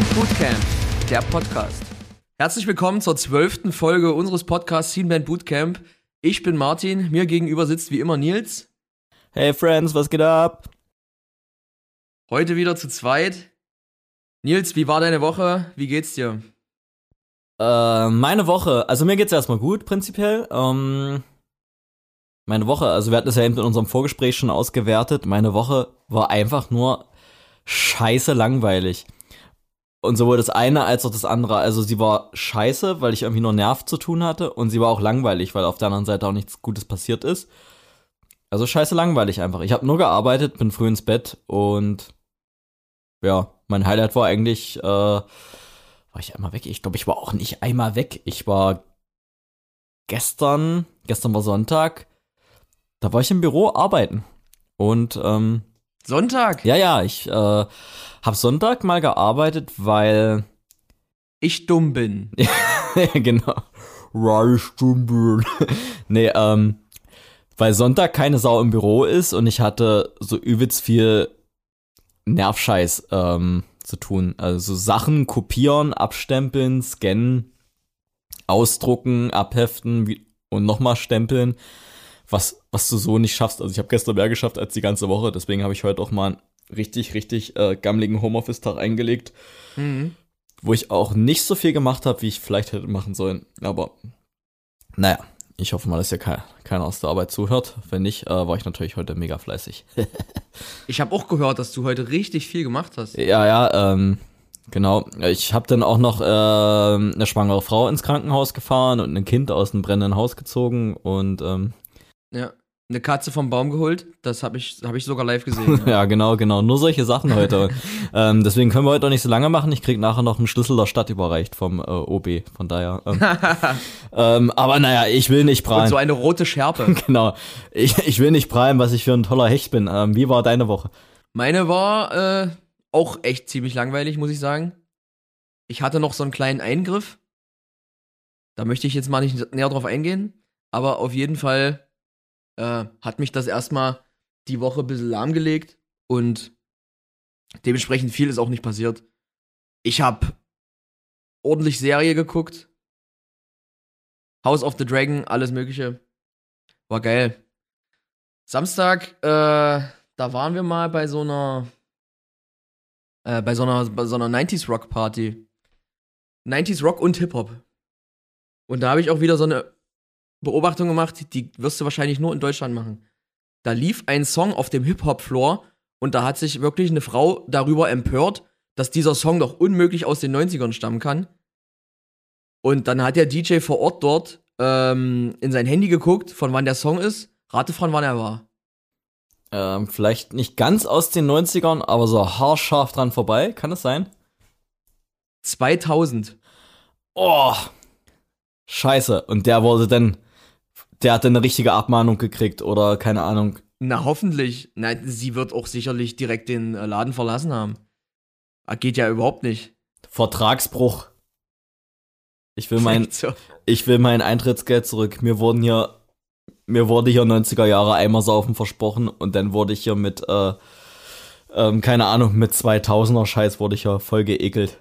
Band Bootcamp, der Podcast. Herzlich willkommen zur zwölften Folge unseres Podcasts Teen Band Bootcamp. Ich bin Martin, mir gegenüber sitzt wie immer Nils. Hey Friends, was geht ab? Heute wieder zu zweit. Nils, wie war deine Woche? Wie geht's dir? Äh, meine Woche, also mir geht's erstmal gut, prinzipiell. Ähm, meine Woche, also wir hatten es ja eben in unserem Vorgespräch schon ausgewertet. Meine Woche war einfach nur scheiße langweilig. Und sowohl das eine als auch das andere. Also sie war scheiße, weil ich irgendwie nur Nerv zu tun hatte. Und sie war auch langweilig, weil auf der anderen Seite auch nichts Gutes passiert ist. Also scheiße langweilig einfach. Ich habe nur gearbeitet, bin früh ins Bett und ja, mein Highlight war eigentlich, äh, war ich einmal weg? Ich glaube, ich war auch nicht einmal weg. Ich war gestern, gestern war Sonntag, da war ich im Büro arbeiten. Und ähm, Sonntag? Ja, ja, ich äh, habe Sonntag mal gearbeitet, weil ich dumm bin. genau. Weil ich dumm bin. nee, ähm, weil Sonntag keine Sau im Büro ist und ich hatte so übelst viel Nervscheiß ähm, zu tun. Also Sachen kopieren, abstempeln, scannen, ausdrucken, abheften und nochmal stempeln, was, was du so nicht schaffst. Also ich habe gestern mehr geschafft als die ganze Woche, deswegen habe ich heute auch mal einen richtig, richtig äh, gammeligen Homeoffice-Tag eingelegt, mhm. wo ich auch nicht so viel gemacht habe, wie ich vielleicht hätte machen sollen. Aber naja, ich hoffe mal, dass hier keiner, keiner aus der Arbeit zuhört. Wenn nicht, äh, war ich natürlich heute mega fleißig. ich habe auch gehört, dass du heute richtig viel gemacht hast. Ja, ja, ähm, genau. Ich habe dann auch noch äh, eine schwangere Frau ins Krankenhaus gefahren und ein Kind aus einem brennenden Haus gezogen und ähm, ja eine Katze vom Baum geholt. Das habe ich, hab ich sogar live gesehen. Ja, ja genau, genau. Nur solche Sachen heute. ähm, deswegen können wir heute auch nicht so lange machen. Ich krieg nachher noch einen Schlüssel der Stadt überreicht vom äh, OB. Von daher. Ähm, ähm, aber naja, ich will nicht prahlen. Und so eine rote Schärpe. genau. Ich, ich will nicht prahlen, was ich für ein toller Hecht bin. Ähm, wie war deine Woche? Meine war äh, auch echt ziemlich langweilig, muss ich sagen. Ich hatte noch so einen kleinen Eingriff. Da möchte ich jetzt mal nicht näher drauf eingehen. Aber auf jeden Fall äh, hat mich das erstmal die Woche ein bisschen lahmgelegt und dementsprechend viel ist auch nicht passiert. Ich habe ordentlich Serie geguckt. House of the Dragon, alles Mögliche. War geil. Samstag, äh, da waren wir mal bei so einer, äh, bei so einer, bei so einer 90s Rock Party. 90s Rock und Hip-Hop. Und da habe ich auch wieder so eine Beobachtung gemacht, die wirst du wahrscheinlich nur in Deutschland machen. Da lief ein Song auf dem Hip-Hop-Floor und da hat sich wirklich eine Frau darüber empört, dass dieser Song doch unmöglich aus den 90ern stammen kann. Und dann hat der DJ vor Ort dort ähm, in sein Handy geguckt, von wann der Song ist. Rate von wann er war. Ähm, vielleicht nicht ganz aus den 90ern, aber so haarscharf dran vorbei. Kann es sein? 2000. Oh, scheiße. Und der wurde dann der hat eine richtige Abmahnung gekriegt oder keine Ahnung. Na, hoffentlich. Na, sie wird auch sicherlich direkt den äh, Laden verlassen haben. Ah, geht ja überhaupt nicht. Vertragsbruch. Ich will mein, so. ich will mein Eintrittsgeld zurück. Mir wurden hier, mir wurde hier 90er Jahre Eimersaufen versprochen und dann wurde ich hier mit, äh, ähm, keine Ahnung, mit 2000er Scheiß wurde ich ja voll geekelt.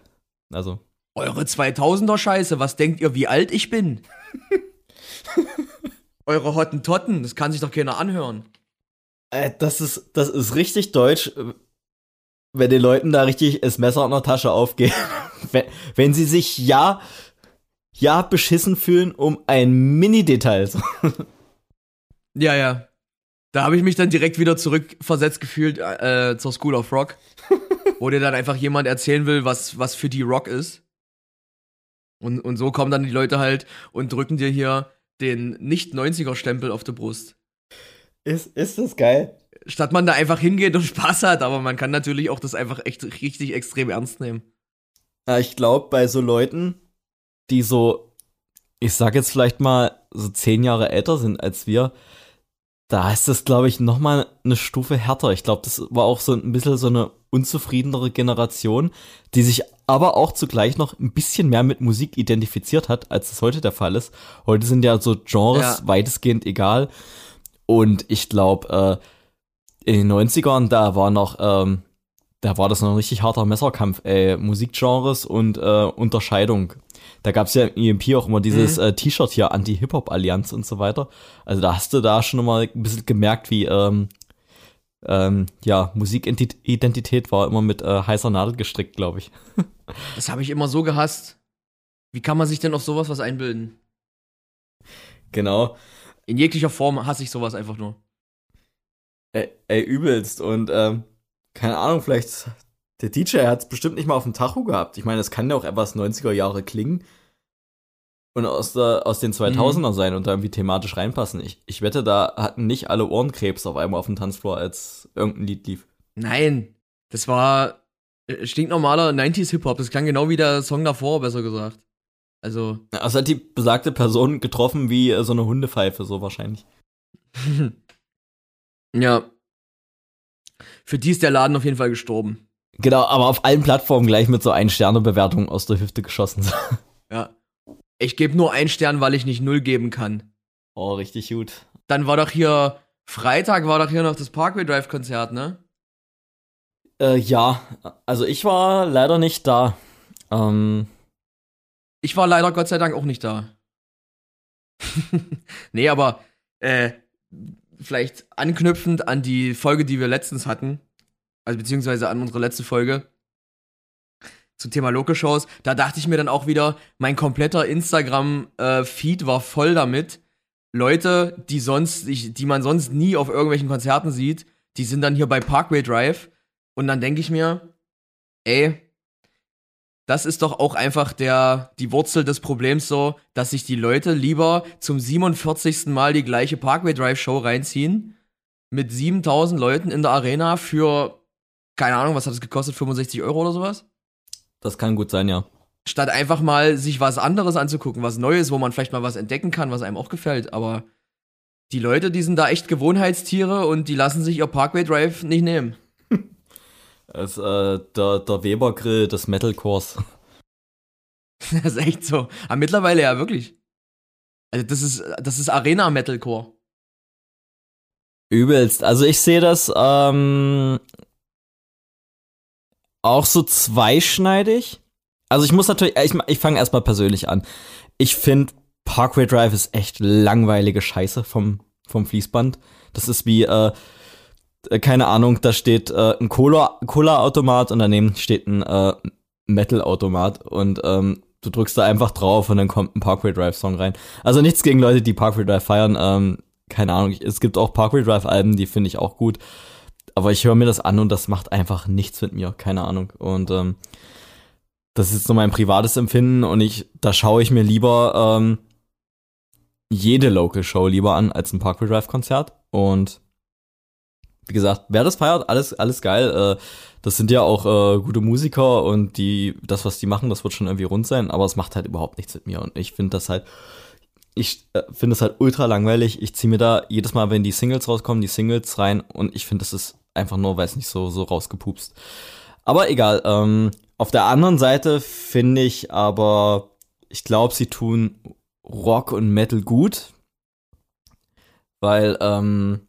Also. Eure 2000er Scheiße, was denkt ihr, wie alt ich bin? Eure Hottentotten, das kann sich doch keiner anhören. Äh, das ist, das ist richtig deutsch, wenn den Leuten da richtig das Messer in der Tasche aufgeht. wenn, wenn sie sich ja, ja beschissen fühlen um ein Mini-Detail. ja, ja. Da habe ich mich dann direkt wieder zurückversetzt gefühlt äh, zur School of Rock, wo dir dann einfach jemand erzählen will, was, was für die Rock ist. Und, und so kommen dann die Leute halt und drücken dir hier den Nicht-90er-Stempel auf der Brust. Ist, ist das geil? Statt man da einfach hingeht und Spaß hat, aber man kann natürlich auch das einfach echt richtig extrem ernst nehmen. Ich glaube, bei so Leuten, die so, ich sag jetzt vielleicht mal, so zehn Jahre älter sind als wir, da ist das, glaube ich, noch mal eine Stufe härter. Ich glaube, das war auch so ein bisschen so eine unzufriedenere Generation, die sich aber auch zugleich noch ein bisschen mehr mit Musik identifiziert hat, als es heute der Fall ist. Heute sind ja so Genres ja. weitestgehend egal. Und ich glaube, äh, in den 90ern, da war noch ähm, da war das noch ein richtig harter Messerkampf, ey. Musikgenres und äh, Unterscheidung. Da gab's ja im EMP auch immer dieses Mhm. äh, T-Shirt hier, Anti-Hip-Hop-Allianz und so weiter. Also da hast du da schon mal ein bisschen gemerkt, wie ähm, ähm, ja, Musikidentität war immer mit äh, heißer Nadel gestrickt, glaube ich. Das habe ich immer so gehasst. Wie kann man sich denn auf sowas was einbilden? Genau. In jeglicher Form hasse ich sowas einfach nur. Ey, ey übelst. Und ähm, keine Ahnung, vielleicht der DJ hat es bestimmt nicht mal auf dem Tacho gehabt. Ich meine, es kann ja auch etwas 90er Jahre klingen und aus, der, aus den 2000er sein und da irgendwie thematisch reinpassen. Ich, ich wette, da hatten nicht alle Ohrenkrebs auf einmal auf dem Tanzfloor, als irgendein Lied lief. Nein, das war äh, stinknormaler 90s Hip-Hop. Das klang genau wie der Song davor, besser gesagt. Also, Also hat die besagte Person getroffen wie äh, so eine Hundepfeife, so wahrscheinlich. ja. Für die ist der Laden auf jeden Fall gestorben. Genau, aber auf allen Plattformen gleich mit so ein Sterne bewertung aus der Hüfte geschossen. Ja. Ich gebe nur einen Stern, weil ich nicht null geben kann. oh, richtig gut. Dann war doch hier, Freitag war doch hier noch das Parkway Drive Konzert, ne? Äh, ja, also ich war leider nicht da. Ähm, Ich war leider Gott sei Dank auch nicht da. nee, aber äh, vielleicht anknüpfend an die Folge, die wir letztens hatten, also beziehungsweise an unsere letzte Folge zum Thema Local-Shows, da dachte ich mir dann auch wieder, mein kompletter Instagram-Feed war voll damit. Leute, die sonst, die man sonst nie auf irgendwelchen Konzerten sieht, die sind dann hier bei Parkway Drive. Und dann denke ich mir, ey, das ist doch auch einfach der, die Wurzel des Problems so, dass sich die Leute lieber zum 47. Mal die gleiche Parkway Drive Show reinziehen, mit 7000 Leuten in der Arena für, keine Ahnung, was hat das gekostet, 65 Euro oder sowas? das kann gut sein, ja. Statt einfach mal sich was anderes anzugucken, was Neues, wo man vielleicht mal was entdecken kann, was einem auch gefällt, aber die Leute, die sind da echt Gewohnheitstiere und die lassen sich ihr Parkway Drive nicht nehmen. Das, äh, der, der Weber-Grill des Metalcores. Das ist echt so. Aber mittlerweile ja wirklich. Also das ist, das ist Arena Metalcore. Übelst. Also ich sehe das ähm, auch so zweischneidig. Also ich muss natürlich, ich, ich fange erstmal persönlich an. Ich finde Parkway Drive ist echt langweilige Scheiße vom, vom Fließband. Das ist wie, äh, äh, keine Ahnung, da steht äh, ein Cola- Cola-Automat und daneben steht ein äh, Metal-Automat und ähm, du drückst da einfach drauf und dann kommt ein Parkway Drive-Song rein. Also nichts gegen Leute, die Parkway Drive feiern. Ähm, keine Ahnung, es gibt auch Parkway Drive-Alben, die finde ich auch gut. Aber ich höre mir das an und das macht einfach nichts mit mir, keine Ahnung. Und ähm, das ist nur mein privates Empfinden und ich, da schaue ich mir lieber ähm, jede Local Show lieber an als ein Parkway Drive Konzert. Und wie gesagt, wer das feiert, alles, alles geil. Äh, das sind ja auch äh, gute Musiker und die, das, was die machen, das wird schon irgendwie rund sein, aber es macht halt überhaupt nichts mit mir. Und ich finde das halt, ich äh, finde es halt ultra langweilig. Ich ziehe mir da jedes Mal, wenn die Singles rauskommen, die Singles rein und ich finde, das ist einfach nur, weiß nicht, so, so rausgepupst. Aber egal, ähm, auf der anderen Seite finde ich aber, ich glaube, sie tun Rock und Metal gut. Weil, ähm,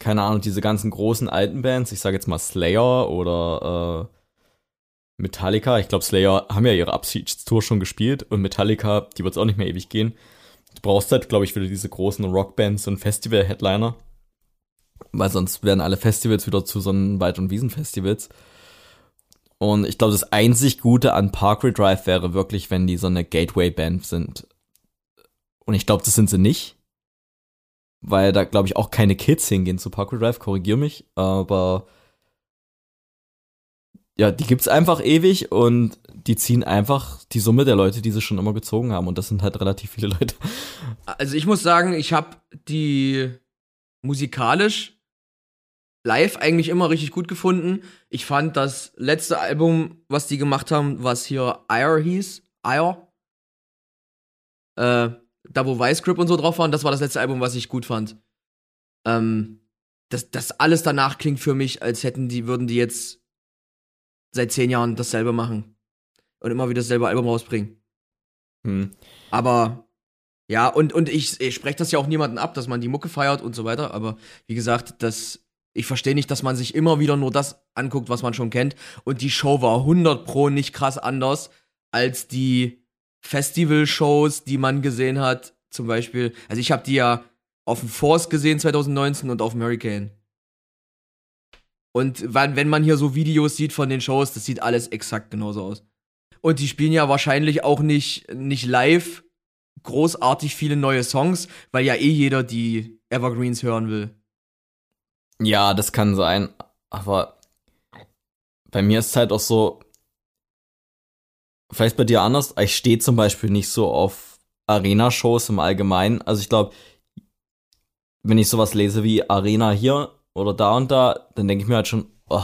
keine Ahnung, diese ganzen großen alten Bands, ich sage jetzt mal Slayer oder äh, Metallica, ich glaube, Slayer haben ja ihre Abschiedstour schon gespielt und Metallica, die wird es auch nicht mehr ewig gehen. Du brauchst halt, glaube ich, wieder diese großen Rockbands und Festival-Headliner. Weil sonst werden alle Festivals wieder zu so einen Wald- und Wiesenfestivals. Und ich glaube, das einzig Gute an Parkway Drive wäre wirklich, wenn die so eine Gateway-Band sind. Und ich glaube, das sind sie nicht. Weil da, glaube ich, auch keine Kids hingehen zu Parkway Drive, korrigier mich. Aber ja, die gibt's einfach ewig und die ziehen einfach die Summe der Leute, die sie schon immer gezogen haben. Und das sind halt relativ viele Leute. Also ich muss sagen, ich habe die musikalisch live eigentlich immer richtig gut gefunden. Ich fand das letzte Album, was die gemacht haben, was hier Ire hieß, Ire, äh, da wo Vice Grip und so drauf waren, das war das letzte Album, was ich gut fand. Ähm, das, das alles danach klingt für mich, als hätten die, würden die jetzt seit zehn Jahren dasselbe machen. Und immer wieder dasselbe Album rausbringen. Hm. Aber ja, und, und ich, ich spreche das ja auch niemanden ab, dass man die Mucke feiert und so weiter. Aber wie gesagt, das Ich verstehe nicht, dass man sich immer wieder nur das anguckt, was man schon kennt. Und die Show war 100 pro nicht krass anders als die Festival-Shows, die man gesehen hat. Zum Beispiel, also ich habe die ja auf dem Force gesehen 2019 und auf dem Hurricane. Und wenn man hier so Videos sieht von den Shows, das sieht alles exakt genauso aus. Und die spielen ja wahrscheinlich auch nicht, nicht live großartig viele neue Songs, weil ja eh jeder die Evergreens hören will. Ja, das kann sein. Aber bei mir ist es halt auch so, vielleicht bei dir anders. Ich stehe zum Beispiel nicht so auf Arena-Shows im Allgemeinen. Also ich glaube, wenn ich sowas lese wie Arena hier oder da und da, dann denke ich mir halt schon, oh,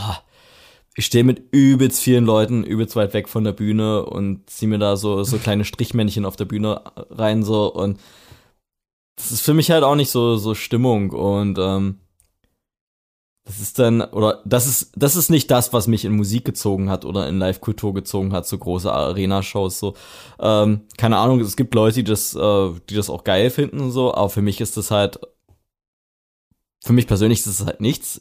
ich stehe mit übelst vielen Leuten übelst weit weg von der Bühne und ziehe mir da so, so kleine Strichmännchen auf der Bühne rein so und das ist für mich halt auch nicht so, so Stimmung und ähm, das ist dann, oder das ist, das ist nicht das, was mich in Musik gezogen hat oder in Live-Kultur gezogen hat, so große Arena-Shows. So. Ähm, keine Ahnung, es gibt Leute, die das, äh, die das auch geil finden und so, aber für mich ist das halt, für mich persönlich ist das halt nichts.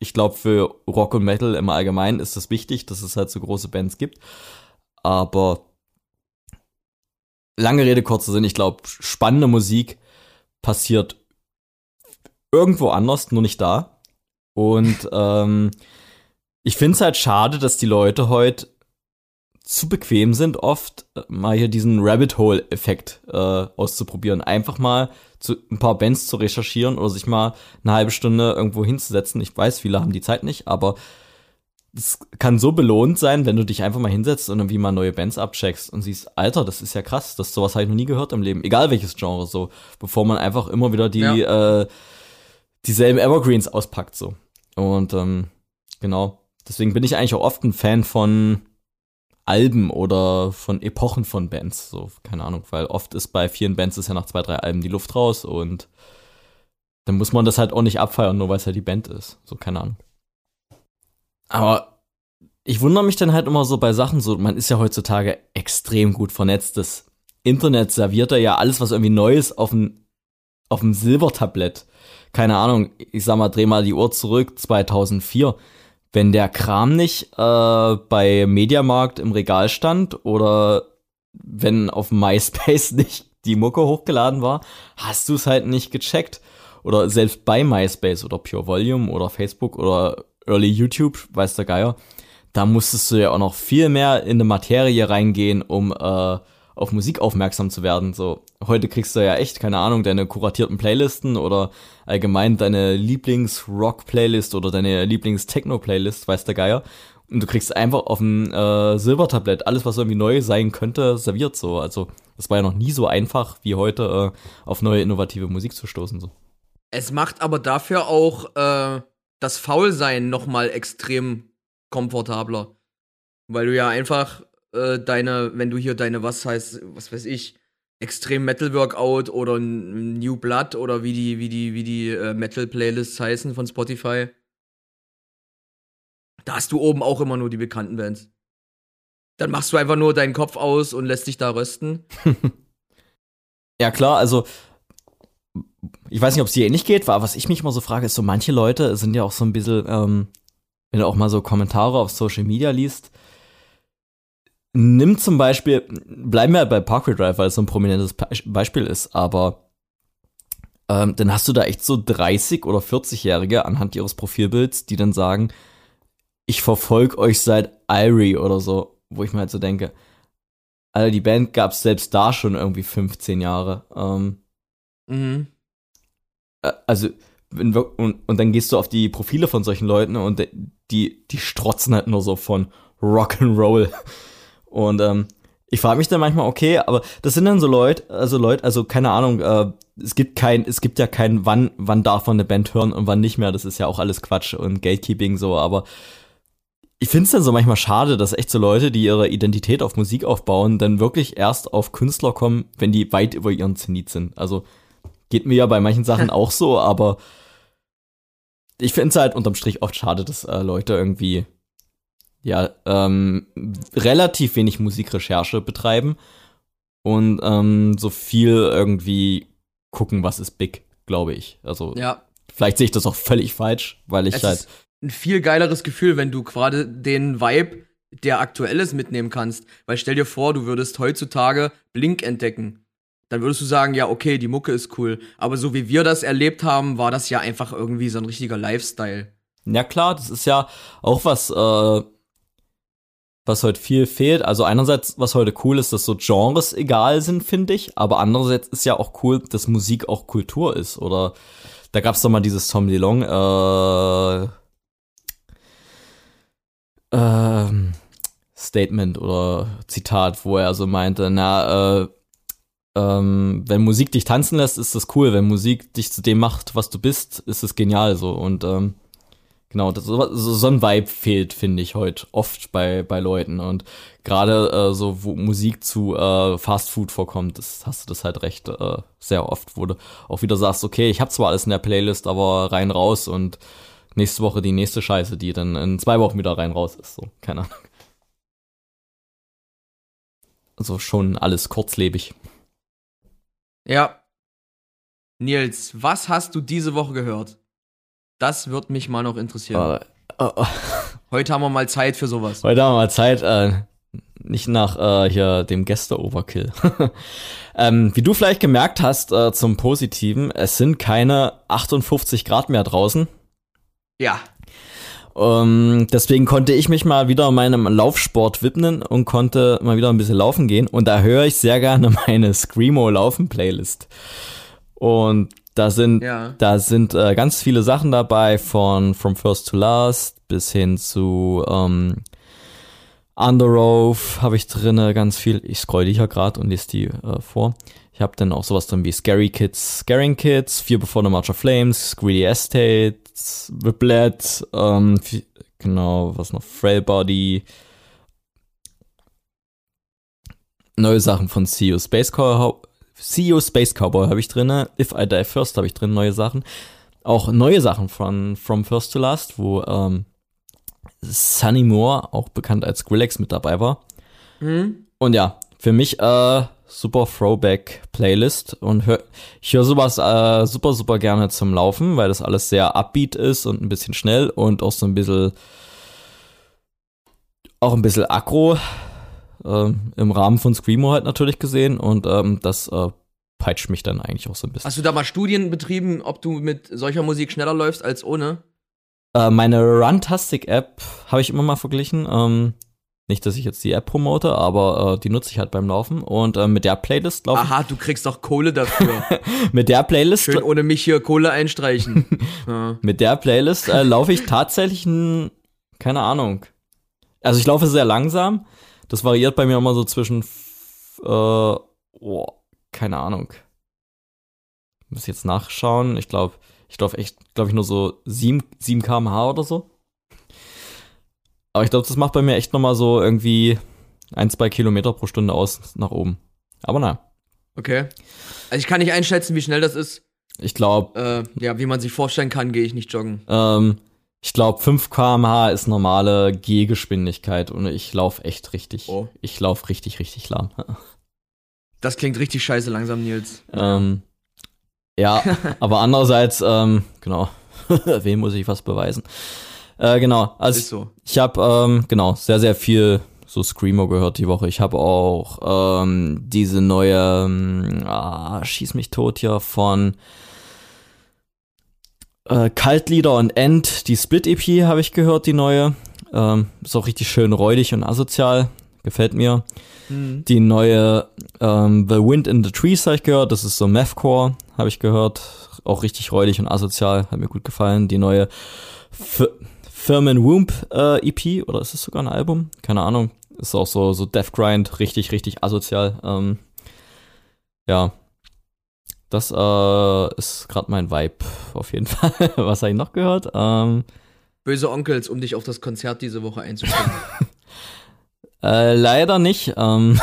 Ich glaube, für Rock und Metal im Allgemeinen ist das wichtig, dass es halt so große Bands gibt. Aber lange Rede, kurzer Sinn, ich glaube, spannende Musik passiert irgendwo anders, nur nicht da. Und ähm, ich finde es halt schade, dass die Leute heute zu bequem sind, oft äh, mal hier diesen Rabbit Hole-Effekt äh, auszuprobieren. Einfach mal zu, ein paar Bands zu recherchieren oder sich mal eine halbe Stunde irgendwo hinzusetzen. Ich weiß, viele haben die Zeit nicht, aber es kann so belohnt sein, wenn du dich einfach mal hinsetzt und irgendwie mal neue Bands abcheckst und siehst, Alter, das ist ja krass, das sowas habe ich noch nie gehört im Leben, egal welches Genre so, bevor man einfach immer wieder die ja. äh, dieselben Evergreens auspackt so. Und ähm, genau, deswegen bin ich eigentlich auch oft ein Fan von Alben oder von Epochen von Bands. So, keine Ahnung, weil oft ist bei vielen Bands ist ja nach zwei, drei Alben die Luft raus und dann muss man das halt auch nicht abfeiern, nur weil es ja die Band ist. So, keine Ahnung. Aber ich wundere mich dann halt immer so bei Sachen, so, man ist ja heutzutage extrem gut vernetzt. Das Internet serviert ja alles, was irgendwie Neues auf dem, auf dem Silbertablett keine Ahnung, ich sag mal, dreh mal die Uhr zurück, 2004. Wenn der Kram nicht äh, bei Mediamarkt im Regal stand oder wenn auf MySpace nicht die Mucke hochgeladen war, hast du es halt nicht gecheckt. Oder selbst bei MySpace oder Pure Volume oder Facebook oder Early YouTube, weiß der Geier, da musstest du ja auch noch viel mehr in eine Materie reingehen, um äh, auf Musik aufmerksam zu werden. So, heute kriegst du ja echt, keine Ahnung, deine kuratierten Playlisten oder allgemein deine Lieblings-Rock-Playlist oder deine Lieblings-Techno-Playlist, weiß der Geier. Und du kriegst einfach auf dem äh, Silbertablett alles, was irgendwie neu sein könnte, serviert so. Also, das war ja noch nie so einfach wie heute, äh, auf neue innovative Musik zu stoßen. So. Es macht aber dafür auch äh, das Faulsein nochmal extrem komfortabler. Weil du ja einfach äh, deine, wenn du hier deine, was heißt, was weiß ich, Extrem Metal Workout oder New Blood oder wie die, wie die, wie die äh, Metal Playlists heißen von Spotify. Da hast du oben auch immer nur die bekannten Bands. Dann machst du einfach nur deinen Kopf aus und lässt dich da rösten. ja, klar, also ich weiß nicht, ob es dir ähnlich geht, aber was ich mich mal so frage, ist so, manche Leute sind ja auch so ein bisschen, ähm, wenn du auch mal so Kommentare auf Social Media liest, Nimm zum Beispiel, bleiben wir bei Parkway Drive, weil es so ein prominentes Beispiel ist, aber ähm, dann hast du da echt so 30 oder 40-Jährige anhand ihres Profilbilds, die dann sagen, ich verfolge euch seit Irie oder so, wo ich mir halt so denke, Alter, die Band gab es selbst da schon irgendwie 15 Jahre. Ähm, mhm. Äh, also, und, und dann gehst du auf die Profile von solchen Leuten und die, die strotzen halt nur so von Rock'n'Roll. Und ähm, ich frage mich dann manchmal, okay, aber das sind dann so Leute, also Leute, also keine Ahnung, äh, es gibt kein, es gibt ja kein, wann, wann darf man eine Band hören und wann nicht mehr. Das ist ja auch alles Quatsch und Gatekeeping so, aber ich finde es dann so manchmal schade, dass echt so Leute, die ihre Identität auf Musik aufbauen, dann wirklich erst auf Künstler kommen, wenn die weit über ihren Zenit sind. Also geht mir ja bei manchen Sachen auch so, aber ich finde es halt unterm Strich oft schade, dass äh, Leute irgendwie ja, ähm, relativ wenig Musikrecherche betreiben und ähm, so viel irgendwie gucken, was ist big, glaube ich. Also ja. Vielleicht sehe ich das auch völlig falsch, weil ich Es halt. ist ein viel geileres Gefühl, wenn du gerade den Vibe, der aktuell ist, mitnehmen kannst. Weil stell dir vor, du würdest heutzutage Blink entdecken. Dann würdest du sagen, ja, okay, die Mucke ist cool. Aber so wie wir das erlebt haben, war das ja einfach irgendwie so ein richtiger Lifestyle. Ja klar, das ist ja auch was, äh, was heute viel fehlt. Also einerseits, was heute cool ist, dass so Genres egal sind, finde ich. Aber andererseits ist ja auch cool, dass Musik auch Kultur ist. Oder da gab's doch mal dieses Tom DeLong, äh, ähm, Statement oder Zitat, wo er so meinte, na, äh, ähm, wenn Musik dich tanzen lässt, ist das cool. Wenn Musik dich zu dem macht, was du bist, ist es genial so. Und ähm, genau, das, so, so ein Vibe fehlt, finde ich, heute oft bei, bei Leuten. Und gerade äh, so, wo Musik zu äh, Fast Food vorkommt, das hast du das halt recht äh, sehr oft, wo du auch wieder sagst, okay, ich habe zwar alles in der Playlist, aber rein raus und nächste Woche die nächste Scheiße, die dann in zwei Wochen wieder rein raus ist. So, keine Ahnung. Also schon alles kurzlebig. Ja. Nils, was hast du diese Woche gehört? Das wird mich mal noch interessieren. Äh, äh, Heute haben wir mal Zeit für sowas. Heute haben wir mal Zeit, äh, nicht nach äh, hier dem Gäste-Overkill. ähm, wie du vielleicht gemerkt hast, äh, zum Positiven, es sind keine 58 Grad mehr draußen. Ja. Ähm, deswegen konnte ich mich mal wieder meinem Laufsport widmen und konnte mal wieder ein bisschen laufen gehen. Und da höre ich sehr gerne meine Screamo-Laufen-Playlist. Und da sind, Ja. da sind äh, ganz viele Sachen dabei, von From First to Last bis hin zu ähm, Under Oath habe ich drinne ganz viel. Ich scroll die hier gerade und lese die äh, vor. Ich habe dann auch sowas drin wie Scary Kids, Scaring Kids, Fear Before the March of Flames, Greedy Estates, Whiplet, ähm, vi- genau, was noch, Frail Body, neue Sachen von CEO Space Cowboy, CEO Space Cowboy habe ich drinne, If I Die First habe ich drin, neue Sachen. Auch neue Sachen von From First to Last, wo ähm, Sunny Moore, auch bekannt als Skrillex, mit dabei war. Hm? Und ja, für mich äh, super Throwback Playlist und hör, ich höre sowas äh, super, super gerne zum Laufen, weil das alles sehr upbeat ist und ein bisschen schnell und auch so ein bisschen auch ein bisschen aggro ähm, im Rahmen von Screamo halt natürlich gesehen und ähm, das äh, peitscht mich dann eigentlich auch so ein bisschen. Hast du da mal Studien betrieben, ob du mit solcher Musik schneller läufst als ohne? Äh, meine Runtastic-App habe ich immer mal verglichen. Ähm, nicht, dass ich jetzt die App promote, aber äh, die nutze ich halt beim Laufen. Und äh, mit der Playlist laufe Aha, du kriegst doch Kohle dafür. mit der Playlist Schön ohne mich hier Kohle einstreichen. ja. mit der Playlist äh, laufe ich tatsächlich ein, keine Ahnung. Also ich laufe sehr langsam. Das variiert bei mir immer so zwischen äh, oh, keine Ahnung. Muss jetzt nachschauen. Ich glaube, ich laufe echt, glaube ich, nur so 7, 7 km/h oder so. Aber ich glaube, das macht bei mir echt nochmal so irgendwie ein, zwei Kilometer pro Stunde aus nach oben. Aber naja, Okay. Also ich kann nicht einschätzen, wie schnell das ist. ich glaube, Äh, ja, wie man sich vorstellen kann, gehe ich nicht joggen. ähm, ich glaube 5 km/h ist normale Gehgeschwindigkeit und ich laufe echt richtig. Oh. Ich laufe richtig, richtig lahm. Das klingt richtig scheiße langsam, Nils. ähm, ja, aber andererseits, ähm, genau, wem muss ich was beweisen? Äh, genau, also so. Ich habe ähm, genau sehr sehr viel so Screamo gehört die Woche. Ich habe auch ähm, diese neue ähm, ah, schieß mich tot hier von äh, Kaltlieder und End, die Split EP habe ich gehört, die neue. Ähm, ist auch richtig schön räudig und asozial, gefällt mir. Hm. Die neue ähm, The Wind in the Trees habe ich gehört, das ist so Mathcore, habe ich gehört. Auch richtig räudig und asozial, hat mir gut gefallen. Die neue F Firmen Womb äh, EP, oder ist es sogar ein Album? Keine Ahnung. Ist auch so, so Death Grind, richtig, richtig asozial. Ähm, ja. Das äh, ist gerade mein Vibe, auf jeden Fall. Was habe ich noch gehört? Ähm, Böse Onkels, um dich auf das Konzert diese Woche einzustellen. Äh, leider nicht. Ähm,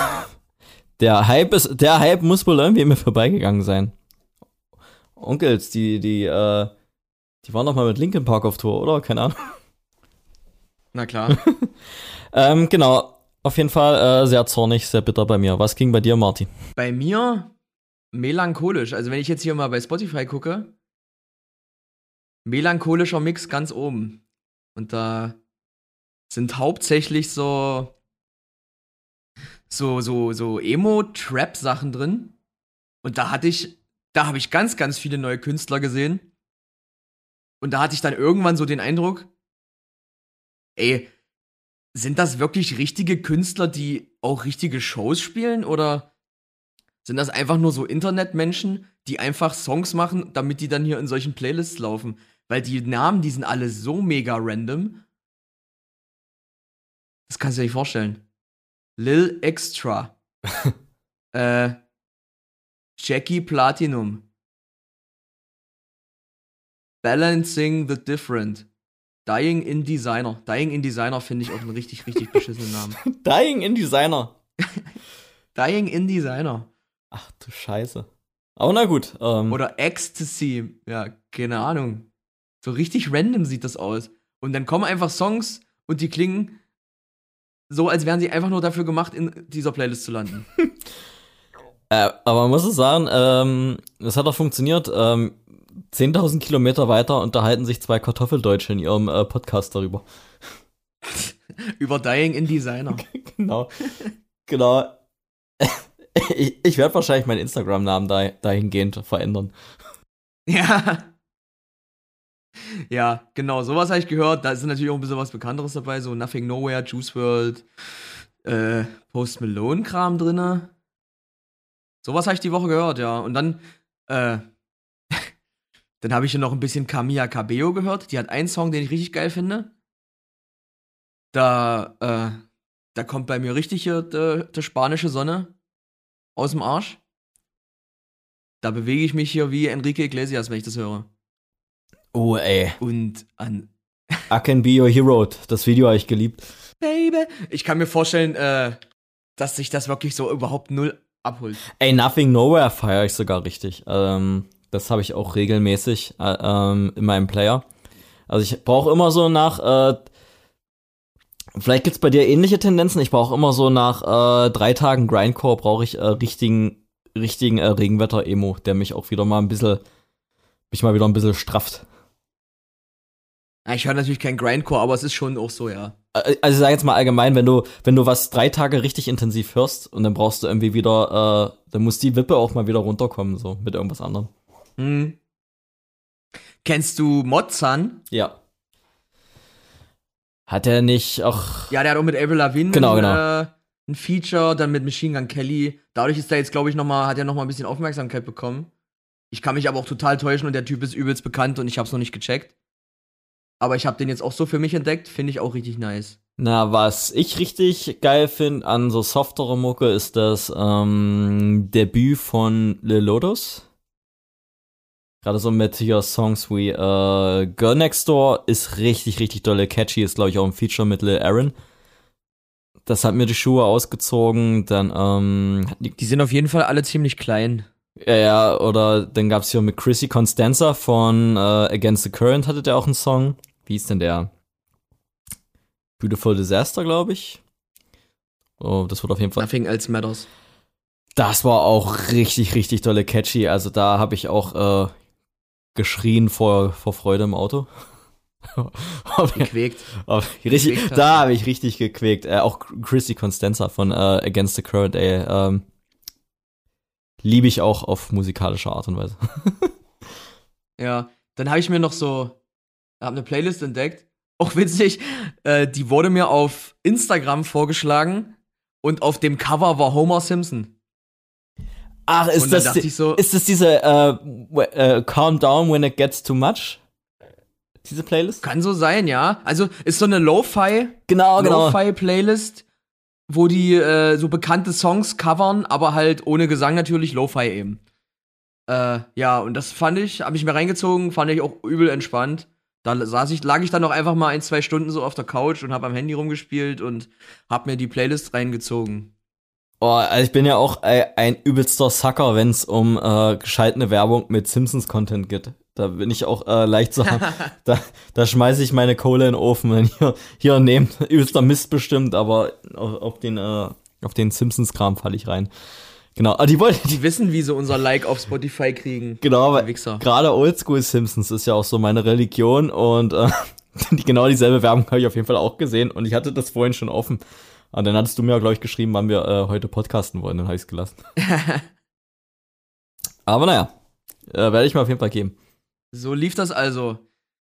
der Hype ist, der Hype muss wohl irgendwie mir vorbeigegangen sein. Onkels, die, die, äh, die waren doch mal mit Linkin Park auf Tour, oder? Keine Ahnung. Na klar. Ähm, genau. Auf jeden Fall äh, sehr zornig, sehr bitter bei mir. Was ging bei dir, Martin? Bei mir melancholisch. Also wenn ich jetzt hier mal bei Spotify gucke, melancholischer Mix ganz oben. Und da sind hauptsächlich so so so so Emo Trap Sachen drin. Und da hatte ich da habe ich ganz ganz viele neue Künstler gesehen. Und da hatte ich dann irgendwann so den Eindruck, ey, sind das wirklich richtige Künstler, die auch richtige Shows spielen oder sind das einfach nur so Internetmenschen, die einfach Songs machen, damit die dann hier in solchen Playlists laufen? Weil die Namen, die sind alle so mega random. Das kannst du dir nicht vorstellen. Lil Extra. äh, Jackie Platinum. Balancing the Different. Dying in Designer. Dying in Designer finde ich auch einen richtig, richtig beschissenen Namen. Dying in Designer. Dying in Designer. Ach du Scheiße. Aber na gut. Ähm, Oder Ecstasy. Ja, keine Ahnung. So richtig random sieht das aus. Und dann kommen einfach Songs und die klingen so, als wären sie einfach nur dafür gemacht, in dieser Playlist zu landen. äh, aber man muss es sagen, ähm, das hat auch funktioniert. Ähm, 10.000 Kilometer weiter unterhalten sich zwei Kartoffeldeutsche in ihrem äh, Podcast darüber. Über Dying in Designer. genau. genau. ich, ich werde wahrscheinlich meinen Instagram-Namen da, dahingehend verändern. Ja. Ja, genau, sowas habe ich gehört. Da ist natürlich auch ein bisschen was Bekannteres dabei, so Nothing Nowhere, Juice World, äh, Post Malone-Kram drinne. Sowas habe ich die Woche gehört, ja. Und dann, äh, dann habe ich hier noch ein bisschen Camilla Cabello gehört. Die hat einen Song, den ich richtig geil finde. Da, äh, da kommt bei mir richtig hier die, die spanische Sonne aus dem Arsch. Da bewege ich mich hier wie Enrique Iglesias, wenn ich das höre. Oh, ey. Und an. I can be your hero. Das Video habe ich geliebt. Baby. Ich kann mir vorstellen, äh, dass sich das wirklich so überhaupt null abholt. Ey, Nothing Nowhere feiere ich sogar richtig. Ähm, das habe ich auch regelmäßig äh, ähm, in meinem Player. Also ich brauche immer so nach, äh, vielleicht gibt's bei dir ähnliche Tendenzen. Ich brauche immer so nach äh, drei Tagen Grindcore brauche ich äh, richtigen, richtigen äh, Regenwetter-Emo, der mich auch wieder mal ein bisschen, mich mal wieder ein bisschen strafft. Ja, ich höre natürlich kein Grindcore, aber es ist schon auch so, ja. Äh, Also ich sag jetzt mal allgemein, wenn du, wenn du was drei Tage richtig intensiv hörst und dann brauchst du irgendwie wieder, äh, dann muss die Wippe auch mal wieder runterkommen, so mit irgendwas anderem. Hm. Kennst du Mozan? Ja. Hat er nicht auch. Ja, der hat auch mit Avril Lavigne Genau, genau. Äh, ein Feature, dann mit Machine Gun Kelly. Dadurch ist er jetzt, glaube ich, noch mal, hat er noch mal ein bisschen Aufmerksamkeit bekommen. Ich kann mich aber auch total täuschen und der Typ ist übelst bekannt und ich habe es noch nicht gecheckt. Aber ich habe den jetzt auch so für mich entdeckt, finde ich auch richtig nice. Na, was ich richtig geil finde an so softere Mucke ist das ähm, Debüt von Lil Lotus. Gerade so mit hier Songs wie äh, Girl Next Door ist richtig, richtig dolle catchy, ist glaube ich auch ein Feature mit Lil Aaron. Das hat mir die Schuhe ausgezogen, dann ähm, die Die sind auf jeden Fall alle ziemlich klein. Ja, ja, oder dann gab's hier mit Chrissy Constanza von äh, Against the Current hatte der auch einen Song. Wie hieß denn der? Beautiful Disaster, glaube ich. Oh, das wird auf jeden Fall. Nothing else matters. Das war auch richtig, richtig dolle catchy. Also da habe ich auch äh, geschrien vor, vor Freude im Auto. Gequäkt. richtig, Gequäkt da habe ich richtig gequäkt. Äh, auch Chrissy Constanza von äh, Against the Current, ey. Ähm, Liebe ich auch auf musikalische Art und Weise. Ja, dann habe ich mir noch so, habe eine Playlist entdeckt. Auch witzig, äh, die wurde mir auf Instagram vorgeschlagen und auf dem Cover war Homer Simpson. Ach, ist und das, die, so, ist das diese w- äh, Calm Down When It Gets Too Much? Diese Playlist? kann so sein, ja. Also ist so eine Lo-Fi, Genau, Lo-Fi-Playlist, wo die äh, so bekannte Songs covern, aber halt ohne Gesang natürlich Lo-Fi eben. Äh, ja, und das fand ich, habe ich mir reingezogen, fand ich auch übel entspannt. Da saß ich, lag ich dann noch einfach mal ein, zwei Stunden so auf der Couch und habe am Handy rumgespielt und hab mir die Playlist reingezogen. Oh, also ich bin ja auch ein, ein übelster Sucker, wenn es um äh, gescheitene Werbung mit Simpsons-Content geht. Da bin ich auch äh, leicht so. da da schmeiße ich meine Kohle in den Ofen. Wenn hier, hier nehmt übelster Mist bestimmt, aber auf, auf den, äh, auf den Simpsons-Kram falle ich rein. Genau, aber die wollen, Die wissen, wie sie unser Like auf Spotify kriegen. genau, aber Wichser. gerade Oldschool Simpsons ist ja auch so meine Religion und äh, die, genau dieselbe Werbung habe ich auf jeden Fall auch gesehen und ich hatte das vorhin schon offen. Und dann hattest du mir, glaube ich, geschrieben, wann wir äh, heute podcasten wollen, dann habe ich es gelassen. aber naja, äh, werde ich mir auf jeden Fall geben. So lief das also.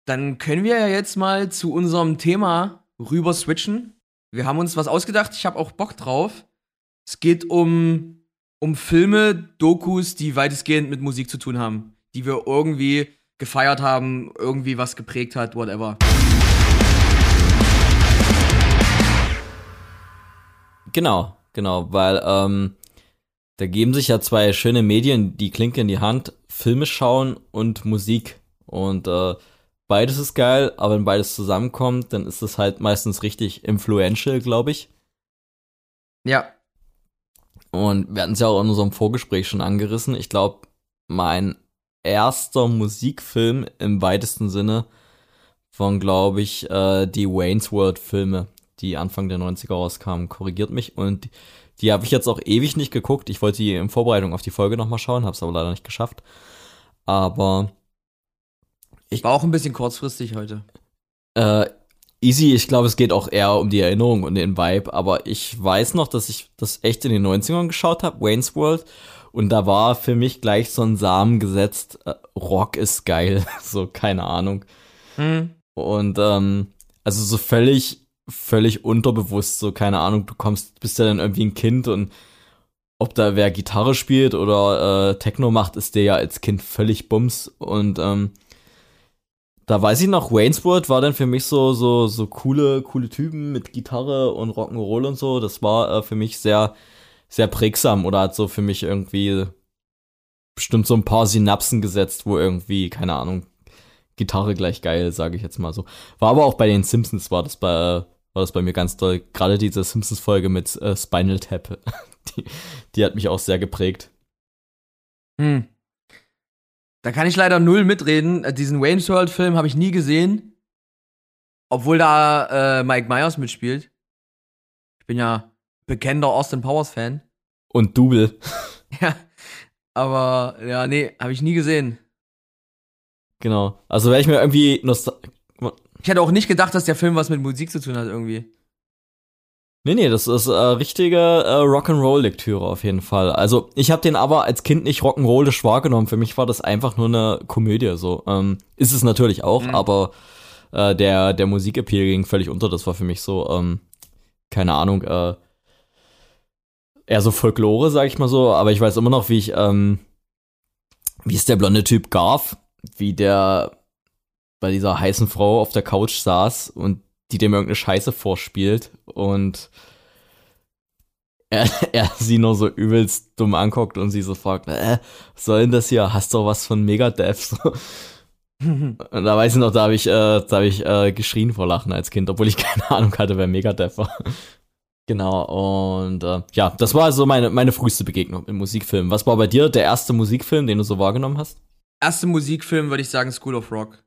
Dann können wir ja jetzt mal zu unserem Thema rüber switchen. Wir haben uns was ausgedacht, ich habe auch Bock drauf. Es geht um, um Filme, Dokus, die weitestgehend mit Musik zu tun haben. Die wir irgendwie gefeiert haben, irgendwie was geprägt hat, whatever. Genau, genau, weil ähm, da geben sich ja zwei schöne Medien die Klinke in die Hand, Filme schauen und Musik. Und äh, beides ist geil, aber wenn beides zusammenkommt, dann ist es halt meistens richtig influential, glaube ich. Ja. Und wir hatten es ja auch in unserem Vorgespräch schon angerissen. Ich glaube, mein erster Musikfilm im weitesten Sinne von, glaube ich, äh, die Wayne's World Filme, die Anfang der 90er rauskamen. Korrigiert mich. Und die, die habe ich jetzt auch ewig nicht geguckt. Ich wollte die in Vorbereitung auf die Folge nochmal schauen, habe es aber leider nicht geschafft. Aber War auch ein bisschen kurzfristig heute. Äh, easy, ich glaube, es geht auch eher um die Erinnerung und den Vibe, aber ich weiß noch, dass ich das echt in den 90ern geschaut habe, Wayne's World, und da war für mich gleich so ein Samen gesetzt, äh, Rock ist geil, so keine Ahnung. Hm. Und ähm, also so völlig, völlig unterbewusst, so keine Ahnung, du kommst, bist ja dann irgendwie ein Kind und ob da wer Gitarre spielt oder äh, Techno macht, ist dir ja als Kind völlig Bums und ähm, da weiß ich noch, Wayne's World war dann für mich so, so, so coole, coole Typen mit Gitarre und Rock'n'Roll und so. Das war äh, für mich sehr, sehr prägsam oder hat so für mich irgendwie bestimmt so ein paar Synapsen gesetzt, wo irgendwie, keine Ahnung, Gitarre gleich geil, sage ich jetzt mal so. War aber auch bei den Simpsons, war das bei, war das bei mir ganz toll. Gerade diese Simpsons-Folge mit äh, Spinal Tap, die, die hat mich auch sehr geprägt. Hm. Da kann ich leider null mitreden. Äh, Diesen Wayne's World Film habe ich nie gesehen. Obwohl da äh, Mike Myers mitspielt. Ich bin ja bekennender Austin Powers Fan. Und Double. Ja. Aber ja, nee, habe ich nie gesehen. Genau. Also wäre ich mir irgendwie Ich hätte auch nicht gedacht, dass der Film was mit Musik zu tun hat irgendwie. Nee, nee, das ist äh, richtige äh, Rock'n'Roll-Lektüre auf jeden Fall. Also ich habe den aber als Kind nicht rock'n'rollisch wahrgenommen. Für mich war das einfach nur eine Komödie. So ähm, ist es natürlich auch, Mhm. aber äh, der der Musikappeal ging völlig unter. Das war für mich so ähm, keine Ahnung äh, eher so Folklore, sag ich mal so. Aber ich weiß immer noch, wie ich ähm, wie ist der blonde Typ Garth, wie der bei dieser heißen Frau auf der Couch saß und die dem irgendeine Scheiße vorspielt und er, er sie nur so übelst dumm anguckt und sie so fragt, äh, was soll denn das hier? Hast doch was von Megadeth? So. Und da weiß ich noch, da habe ich, äh, da hab ich äh, geschrien vor Lachen als Kind, obwohl ich keine Ahnung hatte, wer Megadeth war. Genau, und äh, ja, das war so meine, meine früheste Begegnung mit Musikfilmen. Was war bei dir der erste Musikfilm, den du so wahrgenommen hast? Erste Musikfilm würde ich sagen School of Rock.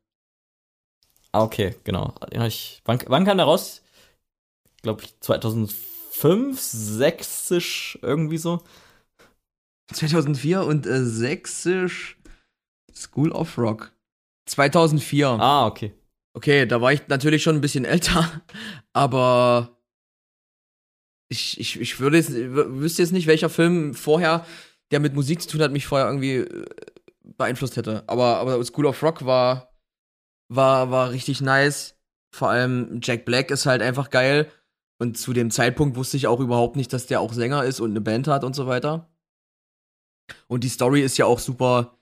Ah, okay, genau. Ich, wann, wann kam der raus? Glaube ich 2005, 6 irgendwie so. 2004 und äh, sächsisch School of Rock. 2004. Ah, okay. Okay, da war ich natürlich schon ein bisschen älter, aber ich, ich, ich würde jetzt, wüsste jetzt nicht, welcher Film vorher, der mit Musik zu tun hat, mich vorher irgendwie äh, beeinflusst hätte. Aber, aber School of Rock war, war, war richtig nice. Vor allem Jack Black ist halt einfach geil. Und zu dem Zeitpunkt wusste ich auch überhaupt nicht, dass der auch Sänger ist und eine Band hat und so weiter. Und die Story ist ja auch super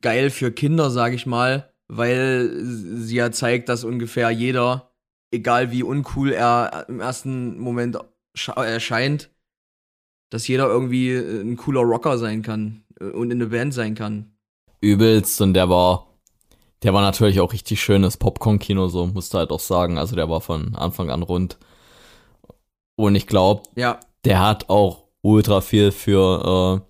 geil für Kinder, sag ich mal, weil sie ja zeigt, dass ungefähr jeder, egal wie uncool er im ersten Moment scha- erscheint, dass jeder irgendwie äh, ein cooler Rocker sein kann äh, und in eine Band sein kann. Übelst und der war, der war natürlich auch richtig schönes Popcorn-Kino, so musste halt auch sagen. Also der war von Anfang an rund. Und ich glaube, Ja, der hat auch ultra viel für äh,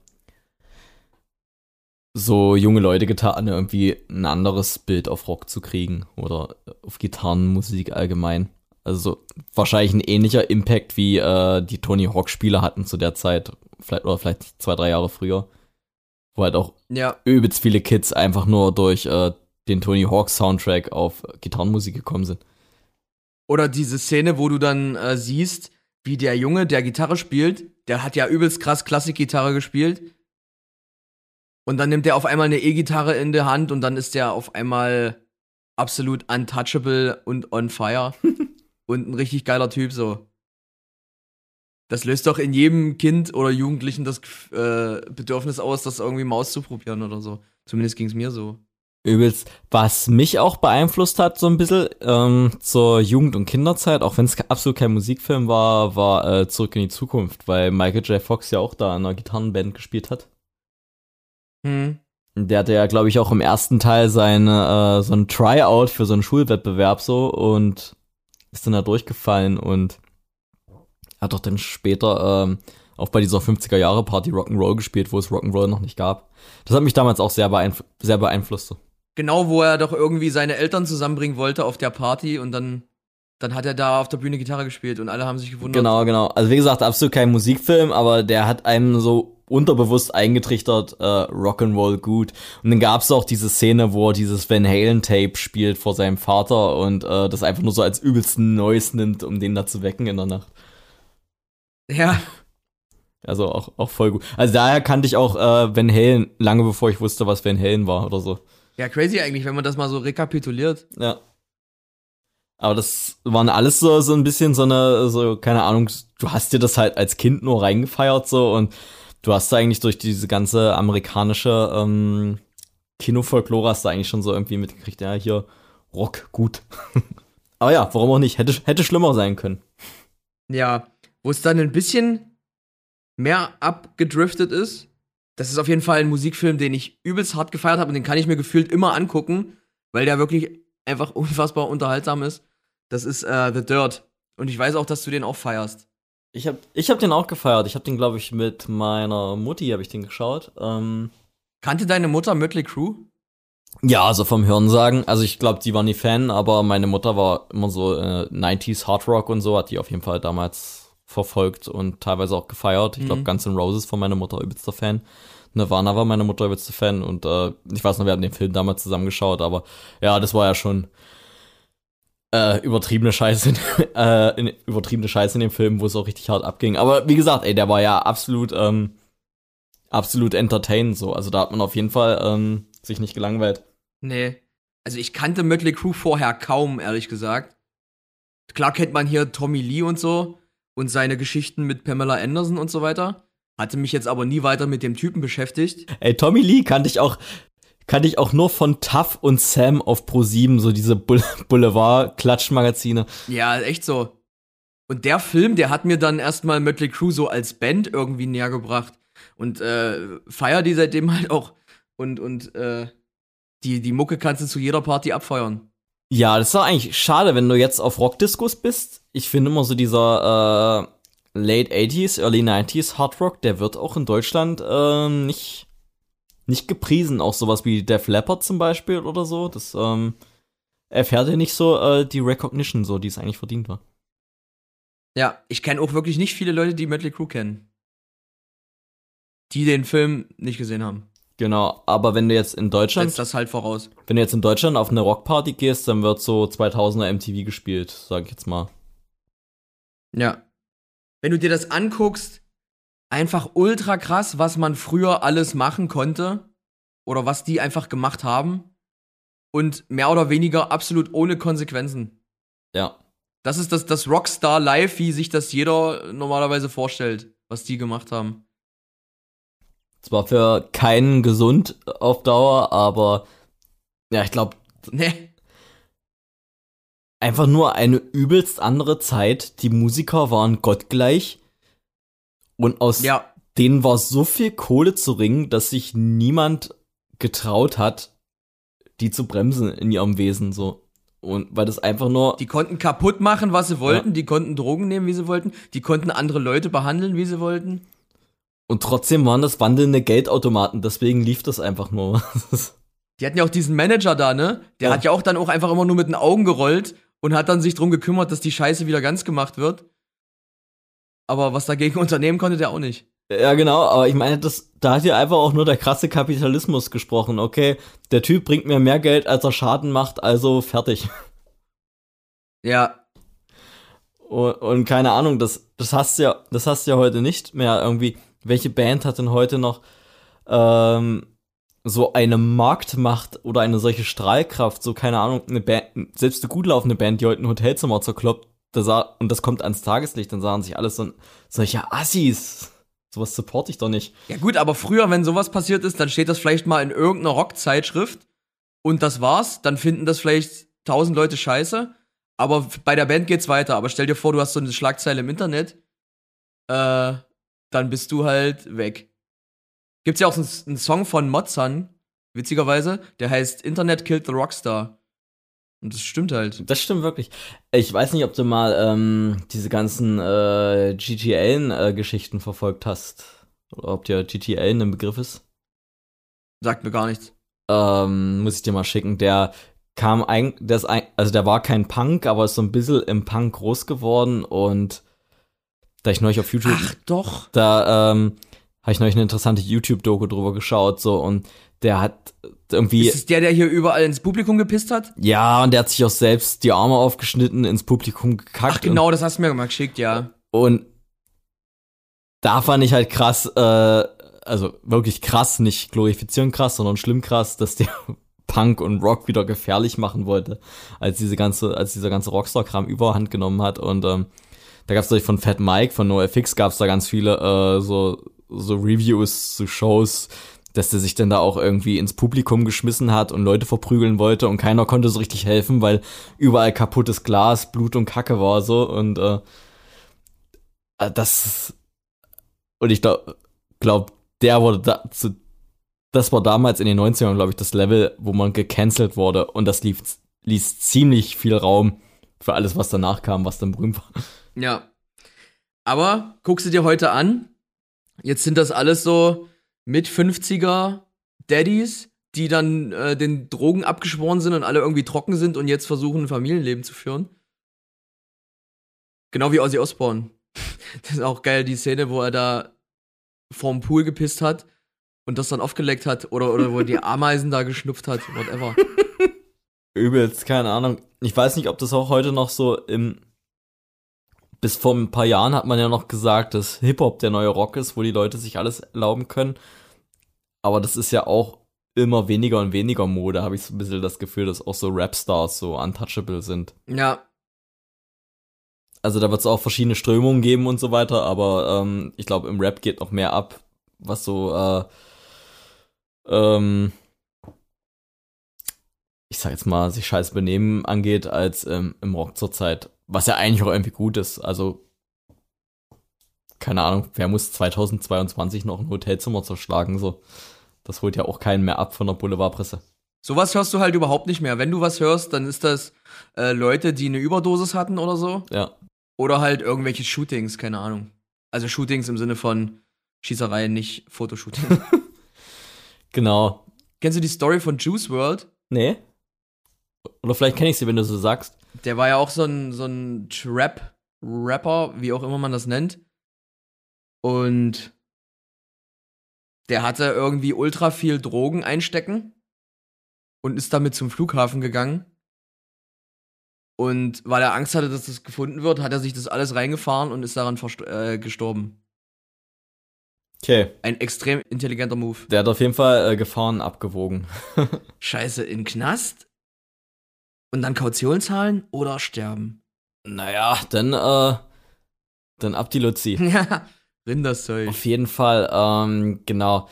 so junge Leute getan, irgendwie ein anderes Bild auf Rock zu kriegen oder auf Gitarrenmusik allgemein. Also so wahrscheinlich ein ähnlicher Impact wie äh, die Tony Hawk Spiele hatten zu der Zeit vielleicht, oder vielleicht zwei, drei Jahre früher. Wo halt auch Ja, übelst viele Kids einfach nur durch äh, den Tony Hawk Soundtrack auf Gitarrenmusik gekommen sind. Oder diese Szene, wo du dann äh, siehst, wie der Junge, der Gitarre spielt, der hat ja übelst krass Klassikgitarre gespielt. Und dann nimmt er auf einmal eine E-Gitarre in der Hand und dann ist der auf einmal absolut untouchable und on fire. und ein richtig geiler Typ so. Das löst doch in jedem Kind oder Jugendlichen das äh, Bedürfnis aus, das irgendwie mal auszuprobieren oder so. Zumindest ging es mir so. Übelst. Was mich auch beeinflusst hat, so ein bisschen ähm, zur Jugend- und Kinderzeit, auch wenn es absolut kein Musikfilm war, war äh, Zurück in die Zukunft, weil Michael J. Fox ja auch da in einer Gitarrenband gespielt hat. Hm. Der hatte ja, glaube ich, auch im ersten Teil seine, äh, so ein Tryout für so einen Schulwettbewerb so und ist dann da durchgefallen und hat doch dann später ähm, auch bei dieser 50er-Jahre-Party Rock'n'Roll gespielt, wo es Rock'n'Roll noch nicht gab. Das hat mich damals auch sehr, beeinf sehr beeinflusst. Genau, wo er doch irgendwie seine Eltern zusammenbringen wollte auf der Party und dann, dann hat er da auf der Bühne Gitarre gespielt und alle haben sich gewundert. Genau, genau. Also wie gesagt, absolut kein Musikfilm, aber der hat einem so unterbewusst eingetrichtert, äh, Rock'n'Roll gut. Und dann gab's auch diese Szene, wo er dieses Van Halen-Tape spielt vor seinem Vater und äh, das einfach nur so als übelsten Noise nimmt, um den da zu wecken in der Nacht. Ja, Also auch, auch voll gut. Also daher kannte ich auch äh, Van Halen lange bevor ich wusste, was Van Halen war oder so. Ja, crazy eigentlich, wenn man das mal so rekapituliert. Ja. Aber das waren alles so, so ein bisschen so eine, so, keine Ahnung, du hast dir das halt als Kind nur reingefeiert so und du hast da eigentlich durch diese ganze amerikanische ähm, Kinofolklore hast du eigentlich schon so irgendwie mitgekriegt, ja, hier Rock, gut. Aber ja, warum auch nicht? Hätte, hätte schlimmer sein können. Ja, wo es dann ein bisschen mehr abgedriftet ist. Das ist auf jeden Fall ein Musikfilm, den ich übelst hart gefeiert habe und den kann ich mir gefühlt immer angucken, weil der wirklich einfach unfassbar unterhaltsam ist. Das ist äh, The Dirt. Und ich weiß auch, dass du den auch feierst. Ich hab, ich hab den auch gefeiert. Ich hab den, glaube ich, mit meiner Mutti habe ich den geschaut. Ähm, Kannte deine Mutter Mötley Crew? Ja, also vom Hörensagen. Also ich glaube, die war nie Fan, aber meine Mutter war immer so äh, 90s Hard Rock und so, hat die auf jeden Fall damals verfolgt und teilweise auch gefeiert. Ich glaube, Mhm. Guns N' Roses von meiner Mutter übelster Fan. Nirvana war meine Mutter übelster Fan und äh, ich weiß noch, wir hatten den Film damals zusammengeschaut, aber ja, das war ja schon äh, übertriebene Scheiße, in, äh, in, übertriebene Scheiße in dem Film, wo es auch richtig hart abging. Aber wie gesagt, ey, der war ja absolut, ähm, absolut entertainend so. Also da hat man auf jeden Fall ähm, sich nicht gelangweilt. Nee. Also ich kannte Mötley Crew vorher kaum, ehrlich gesagt. Klar kennt man hier Tommy Lee und so und seine Geschichten mit Pamela Anderson und so weiter. Hatte mich jetzt aber nie weiter mit dem Typen beschäftigt. Ey, Tommy Lee kannte ich auch, kannte ich auch nur von Tough und Sam auf Pro7, so diese Boulevard-Klatschmagazine. Ja, echt so. Und der Film, der hat mir dann erstmal Mötley Crew so als Band irgendwie näher gebracht. Und äh, feier die seitdem halt auch. Und, und äh, die, die Mucke kannst du zu jeder Party abfeuern. Ja, das war eigentlich schade, wenn du jetzt auf Rockdiscos bist. Ich finde immer so dieser äh, Late 80s, Early 90s Hard Rock, der wird auch in Deutschland ähm, nicht, nicht gepriesen. Auch sowas wie Def Leppard zum Beispiel oder so. Das ähm, erfährt ja nicht so äh, die Recognition, so, die es eigentlich verdient war. Ja, ich kenne auch wirklich nicht viele Leute, die Mötley Crew kennen. Die den Film nicht gesehen haben. Genau, aber wenn du jetzt in Deutschland Setzt das halt voraus. Wenn du jetzt in Deutschland auf eine Rockparty gehst, dann wird so 2000er MTV gespielt, sag ich jetzt mal. Ja. Wenn du dir das anguckst, einfach ultra krass, was man früher alles machen konnte. Oder was die einfach gemacht haben. Und mehr oder weniger absolut ohne Konsequenzen. Ja. Das ist das, das Rockstar Live, wie sich das jeder normalerweise vorstellt, was die gemacht haben. Zwar für keinen gesund auf Dauer, aber ja, ich glaube, Ne? einfach nur eine übelst andere Zeit. Die Musiker waren gottgleich. Und aus Ja, denen war so viel Kohle zu ringen, dass sich niemand getraut hat, die zu bremsen in ihrem Wesen so. Und weil das einfach nur die konnten kaputt machen, was sie wollten. Die konnten Drogen nehmen, wie sie wollten. Die konnten andere Leute behandeln, wie sie wollten. Und trotzdem waren das wandelnde Geldautomaten, deswegen lief das einfach nur. Die hatten ja auch diesen Manager da, ne? Der Ja. hat ja auch dann auch einfach immer nur mit den Augen gerollt und hat dann sich drum gekümmert, dass die Scheiße wieder ganz gemacht wird. Aber was dagegen unternehmen konnte der auch nicht. Ja, genau, aber ich meine, das, da hat ja einfach auch nur der krasse Kapitalismus gesprochen. Okay, der Typ bringt mir mehr Geld, als er Schaden macht, also fertig. Ja. Und, und keine Ahnung, das, das hast du ja, das hast du ja heute nicht mehr irgendwie. Welche Band hat denn heute noch ähm, so eine Marktmacht oder eine solche Strahlkraft? So, keine Ahnung, eine Band, selbst eine gut laufende Band, die heute ein Hotelzimmer zerkloppt, da sah, und das kommt ans Tageslicht, dann sahen sich alles so solche Assis. Sowas supporte ich doch nicht. Ja gut, aber früher, wenn sowas passiert ist, dann steht das vielleicht mal in irgendeiner Rockzeitschrift und das war's. Dann finden das vielleicht tausend Leute scheiße. Aber bei der Band geht's weiter. Aber stell dir vor, du hast so eine Schlagzeile im Internet, äh, dann bist du halt weg. Gibt's ja auch einen, einen Song von Mozan, witzigerweise, der heißt Internet Killed the Rockstar. Und das stimmt halt. Das stimmt wirklich. Ich weiß nicht, ob du mal ähm, diese ganzen äh, GTL-Geschichten verfolgt hast. Oder ob dir GTL ein Begriff ist. Sagt mir gar nichts. Ähm, muss ich dir mal schicken. Der kam eigentlich, der ist ein, also der war kein Punk, aber ist so ein bisschen im Punk groß geworden und da ich neulich auf YouTube. Ach doch. Da ähm, habe ich neulich eine interessante YouTube-Doku drüber geschaut, so und der hat irgendwie. Ist es der, der hier überall ins Publikum gepisst hat? Ja, und der hat sich auch selbst die Arme aufgeschnitten, ins Publikum gekackt. Ach genau, das hast du mir mal geschickt, ja. Und da fand ich halt krass, äh, also wirklich krass, nicht glorifizieren krass, sondern schlimm krass, dass der Punk und Rock wieder gefährlich machen wollte, als diese ganze, als dieser ganze Rockstar-Kram überhand genommen hat. Und ähm, da gab es von Fat Mike, von NoFX, gab es da ganz viele äh, so, so Reviews zu Shows, dass der sich dann da auch irgendwie ins Publikum geschmissen hat und Leute verprügeln wollte und keiner konnte so richtig helfen, weil überall kaputtes Glas, Blut und Kacke war so und äh, äh das und ich glaube, glaub, der wurde da zu, das war damals in den 90ern, glaube ich, das Level, wo man gecancelt wurde und das lief, ließ ziemlich viel Raum für alles, was danach kam, was dann berühmt war. Ja. Aber guckst du dir heute an, jetzt sind das alles so mit 50er Daddies, die dann äh, den Drogen abgeschworen sind und alle irgendwie trocken sind und jetzt versuchen, ein Familienleben zu führen. Genau wie Ozzy Osbourne. Das ist auch geil, die Szene, wo er da vorm Pool gepisst hat und das dann aufgeleckt hat oder, oder wo er die Ameisen da geschnupft hat, whatever. Übelst, keine Ahnung. Ich weiß nicht, ob das auch heute noch so im. Bis vor ein paar Jahren hat man ja noch gesagt, dass Hip-Hop der neue Rock ist, wo die Leute sich alles erlauben können. Aber das ist ja auch immer weniger und weniger Mode, habe ich so ein bisschen das Gefühl, dass auch so Rapstars so untouchable sind. Ja. Also da wird es auch verschiedene Strömungen geben und so weiter, aber ähm, ich glaube, im Rap geht noch mehr ab, was so äh, ähm, ich sag jetzt mal, sich scheiß benehmen angeht, als ähm, im Rock zurzeit. Was ja eigentlich auch irgendwie gut ist. Also, keine Ahnung, wer muss 2022 noch ein Hotelzimmer zerschlagen? So, das holt ja auch keinen mehr ab von der Boulevardpresse. Sowas hörst du halt überhaupt nicht mehr. Wenn du was hörst, dann ist das äh, Leute, die eine Überdosis hatten oder so. Ja. Oder halt irgendwelche Shootings, keine Ahnung. Also Shootings im Sinne von Schießereien, nicht Fotoshooting. Genau. Kennst du die Story von Juice World? Nee. Oder vielleicht kenne ich sie, wenn du so sagst. Der war ja auch so ein, so ein Trap-Rapper, wie auch immer man das nennt. Und der hatte irgendwie ultra viel Drogen einstecken und ist damit zum Flughafen gegangen. Und weil er Angst hatte, dass das gefunden wird, hat er sich das alles reingefahren und ist daran äh, gestorben. Okay. Ein extrem intelligenter Move. Der hat auf jeden Fall äh, Gefahren abgewogen. Scheiße, in Knast? Und dann Kaution zahlen oder sterben? Naja, dann, äh, dann ab die Luzi. Ja, Rinderszeug. Auf jeden Fall, ähm, genau.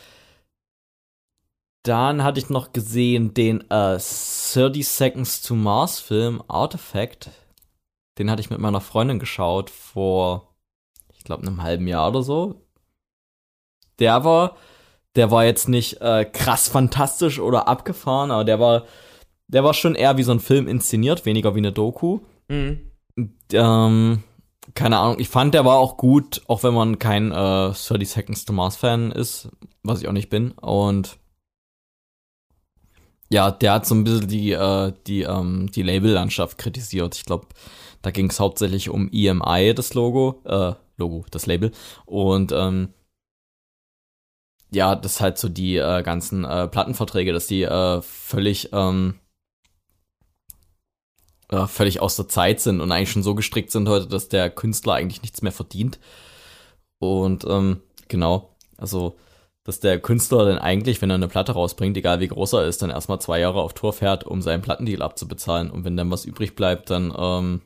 Dann hatte ich noch gesehen den äh, 30 Seconds to Mars Film Artifact. Den hatte ich mit meiner Freundin geschaut vor, ich glaube, einem halben Jahr oder so der war, der war jetzt nicht äh, krass fantastisch oder abgefahren, aber der war, der war schon eher wie so ein Film inszeniert, weniger wie eine Doku. Mhm. Ähm, keine Ahnung, ich fand, der war auch gut, auch wenn man kein äh, 30 Seconds to Mars Fan ist, was ich auch nicht bin. Und ja, der hat so ein bisschen die, äh, die, ähm, die Labellandschaft kritisiert. Ich glaube, da ging es hauptsächlich um EMI, das Logo, äh, Logo, das Label. Und ähm, ja, das halt so die äh, ganzen äh, Plattenverträge, dass die äh, völlig ähm, äh, völlig aus der Zeit sind und eigentlich schon so gestrickt sind heute, dass der Künstler eigentlich nichts mehr verdient. Und ähm, genau, also dass der Künstler dann eigentlich, wenn er eine Platte rausbringt, egal wie groß er ist, dann erstmal zwei Jahre auf Tour fährt, um seinen Plattendeal abzubezahlen. Und wenn dann was übrig bleibt, dann ähm,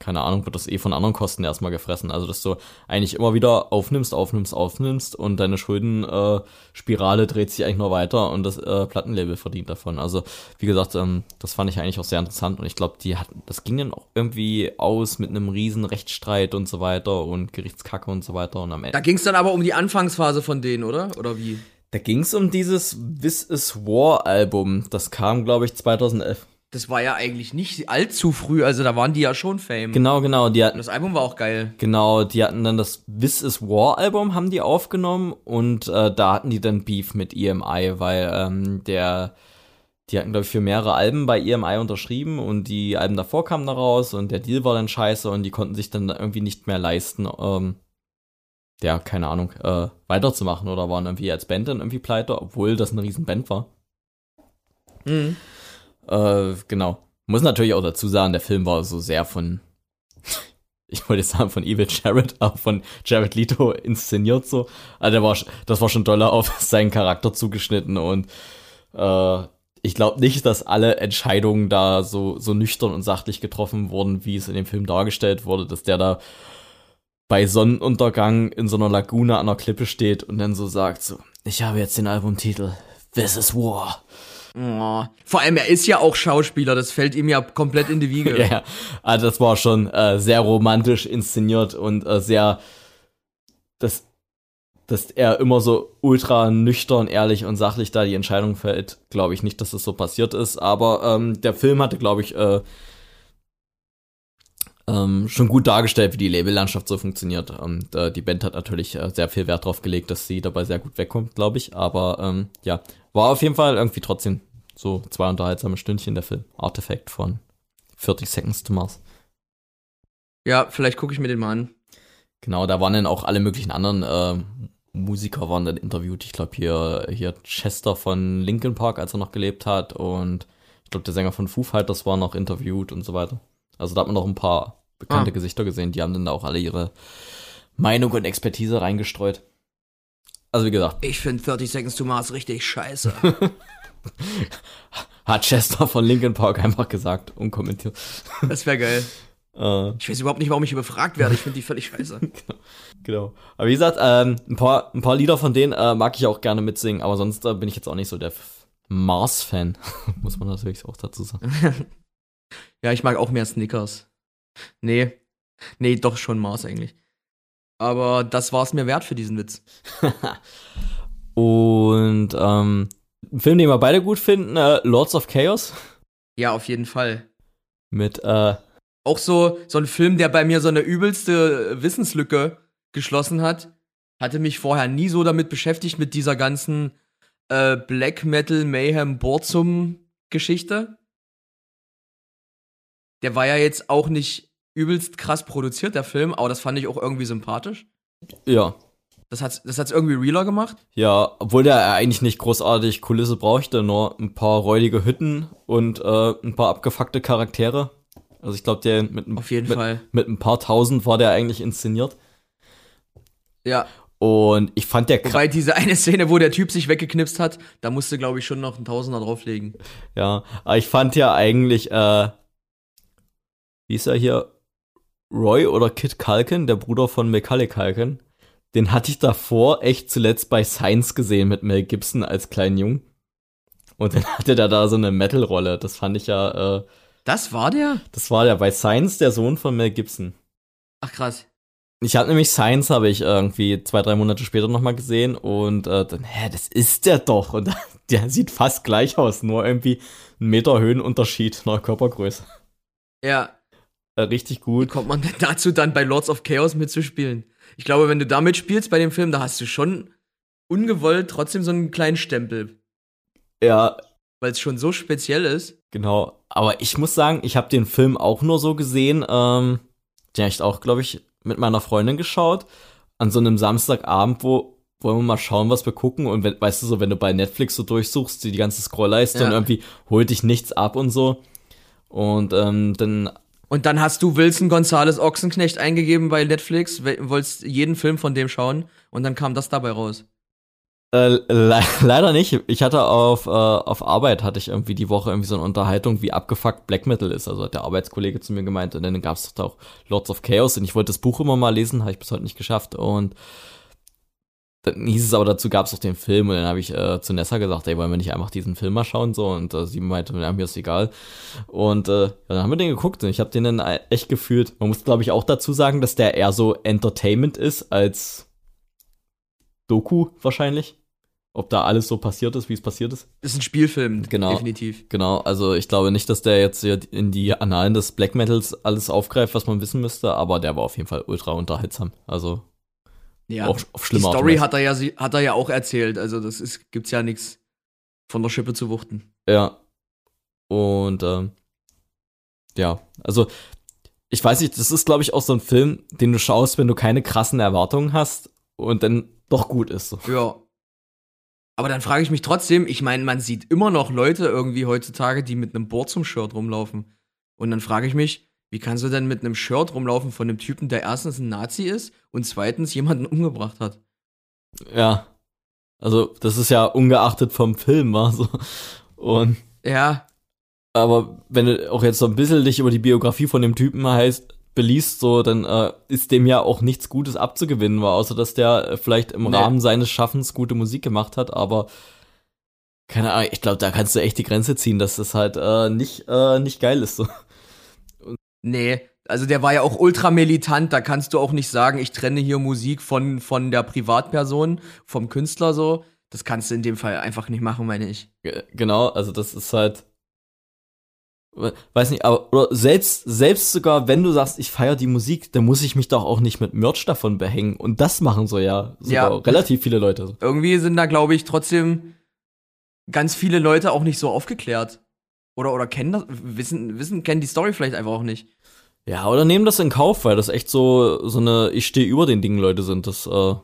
keine Ahnung, wird das eh von anderen Kosten erstmal gefressen. Also, dass du eigentlich immer wieder aufnimmst, aufnimmst, aufnimmst und deine Schuldenspirale äh, dreht sich eigentlich nur weiter und das äh, Plattenlabel verdient davon. Also, wie gesagt, ähm, das fand ich eigentlich auch sehr interessant und ich glaube, die hatten, das ging dann auch irgendwie aus mit einem riesen Rechtsstreit und so weiter und Gerichtskacke und so weiter und am Ende. Da ging es dann aber um die Anfangsphase von denen, oder? Oder wie? Da ging es um dieses This is War Album. Das kam, glaube ich, 2011 das war ja eigentlich nicht allzu früh, also da waren die ja schon Fame. Genau, genau, die hatten das Album war auch geil. Genau, die hatten dann das This is War Album haben die aufgenommen und äh, da hatten die dann Beef mit EMI, weil ähm, der die hatten glaube ich für mehrere Alben bei EMI unterschrieben und die Alben davor kamen da raus und der Deal war dann scheiße und die konnten sich dann irgendwie nicht mehr leisten ähm, ja, keine Ahnung, äh, weiterzumachen oder waren irgendwie als Band dann irgendwie pleite, obwohl das eine riesen Band war. Mhm. Äh, genau. Muss natürlich auch dazu sagen, der Film war so sehr von, ich wollte sagen von Evil Jared, aber von Jared Leto inszeniert so. Also der war, das war schon doller auf seinen Charakter zugeschnitten und äh, ich glaube nicht, dass alle Entscheidungen da so, so nüchtern und sachlich getroffen wurden, wie es in dem Film dargestellt wurde, dass der da bei Sonnenuntergang in so einer Lagune an einer Klippe steht und dann so sagt so, ich habe jetzt den Albumtitel This is War. Oh. Vor allem, er ist ja auch Schauspieler, das fällt ihm ja komplett in die Wiege. ja, also das war schon äh, sehr romantisch inszeniert und äh, sehr, dass, dass er immer so ultra nüchtern, ehrlich und sachlich da die Entscheidung fällt, glaube ich nicht, dass das so passiert ist. Aber ähm, der Film hatte, glaube ich, äh, ähm, schon gut dargestellt, wie die Labellandschaft so funktioniert. Und äh, die Band hat natürlich äh, sehr viel Wert drauf gelegt, dass sie dabei sehr gut wegkommt, glaube ich. Aber ähm, ja, war auf jeden Fall irgendwie trotzdem so zwei unterhaltsame Stündchen der Film. Artifact von 40 Seconds to Mars. Ja, vielleicht gucke ich mir den mal an. Genau, da waren dann auch alle möglichen anderen äh, Musiker waren dann interviewt. Ich glaube hier, hier Chester von Linkin Park, als er noch gelebt hat. Und ich glaube, der Sänger von Foo Fighters war noch interviewt und so weiter. Also da hat man noch ein paar bekannte ah. Gesichter gesehen. Die haben dann da auch alle ihre Meinung und Expertise reingestreut. Also wie gesagt. Ich finde 30 Seconds to Mars richtig scheiße. Hat Chester von Linkin Park einfach gesagt, unkommentiert. Das wäre geil. Uh, ich weiß überhaupt nicht, warum ich überfragt werde. Ich finde die völlig scheiße. genau. genau. Aber wie gesagt, ähm, ein, paar, ein paar Lieder von denen äh, mag ich auch gerne mitsingen, aber sonst äh, bin ich jetzt auch nicht so der Mars-Fan. Muss man natürlich auch dazu sagen. ja, ich mag auch mehr Snickers. Nee. Nee, doch schon Mars eigentlich. Aber das war es mir wert für diesen Witz. Und ähm, ein Film, den wir beide gut finden, äh, Lords of Chaos. Ja, auf jeden Fall. Mit, äh. Auch so, so ein Film, der bei mir so eine übelste Wissenslücke geschlossen hat. Hatte mich vorher nie so damit beschäftigt, mit dieser ganzen äh, Black Metal Mayhem Borzum Geschichte. Der war ja jetzt auch nicht übelst krass produziert, der Film, aber das fand ich auch irgendwie sympathisch. Ja. Das hat's, das hat's irgendwie realer gemacht? Ja, obwohl der eigentlich nicht großartig Kulisse brauchte, nur ein paar räudige Hütten und äh, ein paar abgefuckte Charaktere. Also ich glaube, der mit, Auf jeden mit, Fall. mit ein paar tausend war der eigentlich inszeniert. Ja. Und ich fand der Wobei diese eine Szene, wo der Typ sich weggeknipst hat, da musste, glaube ich, schon noch ein Tausender drauflegen. Ja, aber ich fand ja eigentlich, äh, wie ist er hier? Roy oder Kit Culkin, der Bruder von Macaulay Culkin, den hatte ich davor echt zuletzt bei Science gesehen mit Mel Gibson als kleinen Jungen. Und dann hatte der da so eine Metal-Rolle. Das fand ich ja. Äh, das war der? Das war der bei Science, der Sohn von Mel Gibson. Ach krass. Ich habe nämlich Science habe ich irgendwie zwei drei Monate später nochmal gesehen und äh, dann hä das ist der doch und der sieht fast gleich aus nur irgendwie ein Meter Höhenunterschied neuer Körpergröße. Ja, äh, richtig gut. Wie kommt man denn dazu, dann bei Lords of Chaos mitzuspielen? Ich glaube, wenn du da mitspielst bei dem Film, da hast du schon ungewollt trotzdem so einen kleinen Stempel. Ja. Weil es schon so speziell ist. Genau. Aber ich muss sagen, ich habe den Film auch nur so gesehen. Ähm, den habe ich auch, glaube ich, mit meiner Freundin geschaut. An so einem Samstagabend, wo wollen wir mal schauen, was wir gucken. Und wenn, weißt du so, wenn du bei Netflix so durchsuchst, die, die ganze Scrollleiste Ja. und irgendwie holt dich nichts ab und so. Und ähm, dann Und dann hast du Wilson Gonzales Ochsenknecht eingegeben bei Netflix, wolltest jeden Film von dem schauen und dann kam das dabei raus. Äh, le leider nicht. Ich hatte auf, äh, auf Arbeit hatte ich irgendwie die Woche irgendwie so eine Unterhaltung, wie abgefuckt Black Metal ist. Also hat der Arbeitskollege zu mir gemeint und dann gab es auch Lords of Chaos und ich wollte das Buch immer mal lesen, habe ich bis heute nicht geschafft und dann hieß es aber dazu gab es auch den Film und dann habe ich äh, zu Nessa gesagt, ey, wollen wir nicht einfach diesen Film mal schauen so und äh, sie meinte, ja, mir ist egal und äh, ja, dann haben wir den geguckt und ich habe den dann äh, echt gefühlt. Man muss glaube ich auch dazu sagen, dass der eher so Entertainment ist als Doku wahrscheinlich. Ob da alles so passiert ist, wie es passiert ist. Ist ein Spielfilm, Genau. definitiv. Genau, also ich glaube nicht, dass der jetzt hier in die Annalen des Black Metals alles aufgreift, was man wissen müsste, aber der war auf jeden Fall ultra unterhaltsam. Also Ja. auf, auf Die schlimme Art und Story Weise. hat er ja hat er ja auch erzählt, also das ist gibt's ja nichts von der Schippe zu wuchten. Ja. Und ähm, ja, also ich weiß nicht, das ist glaube ich auch so ein Film, den du schaust, wenn du keine krassen Erwartungen hast und dann doch gut ist. So. Ja. Aber dann frage ich mich trotzdem, ich meine, man sieht immer noch Leute irgendwie heutzutage, die mit einem Board zum Shirt rumlaufen. Und dann frage ich mich, wie kannst du denn mit einem Shirt rumlaufen von einem Typen, der erstens ein Nazi ist und zweitens jemanden umgebracht hat? Ja. Also das ist ja ungeachtet vom Film, war so. Und Ja, Aber wenn du auch jetzt so ein bisschen dich über die Biografie von dem Typen heißt, beliest, so, dann äh, ist dem ja auch nichts Gutes abzugewinnen, war, außer dass der äh, vielleicht im Nee. Rahmen seines Schaffens gute Musik gemacht hat, aber keine Ahnung, ich glaube, da kannst du echt die Grenze ziehen, dass das halt äh, nicht, äh, nicht geil ist. So. Nee. Also der war ja auch ultra militant, da kannst du auch nicht sagen, ich trenne hier Musik von, von der Privatperson, vom Künstler so. Das kannst du in dem Fall einfach nicht machen, meine ich. Ge- Genau, also das ist halt. we- Weiß nicht, aber oder selbst, selbst sogar, wenn du sagst, ich feiere die Musik, dann muss ich mich doch auch nicht mit Merch davon behängen. Und das machen so ja Ja. relativ viele Leute. Irgendwie sind da, glaube ich, trotzdem ganz viele Leute auch nicht so aufgeklärt. Oder, oder kennen das, wissen, wissen, kennen die Story vielleicht einfach auch nicht. Ja, oder nehmen das in Kauf, weil das echt so, so eine Ich stehe über den Dingen Leute sind. Das äh,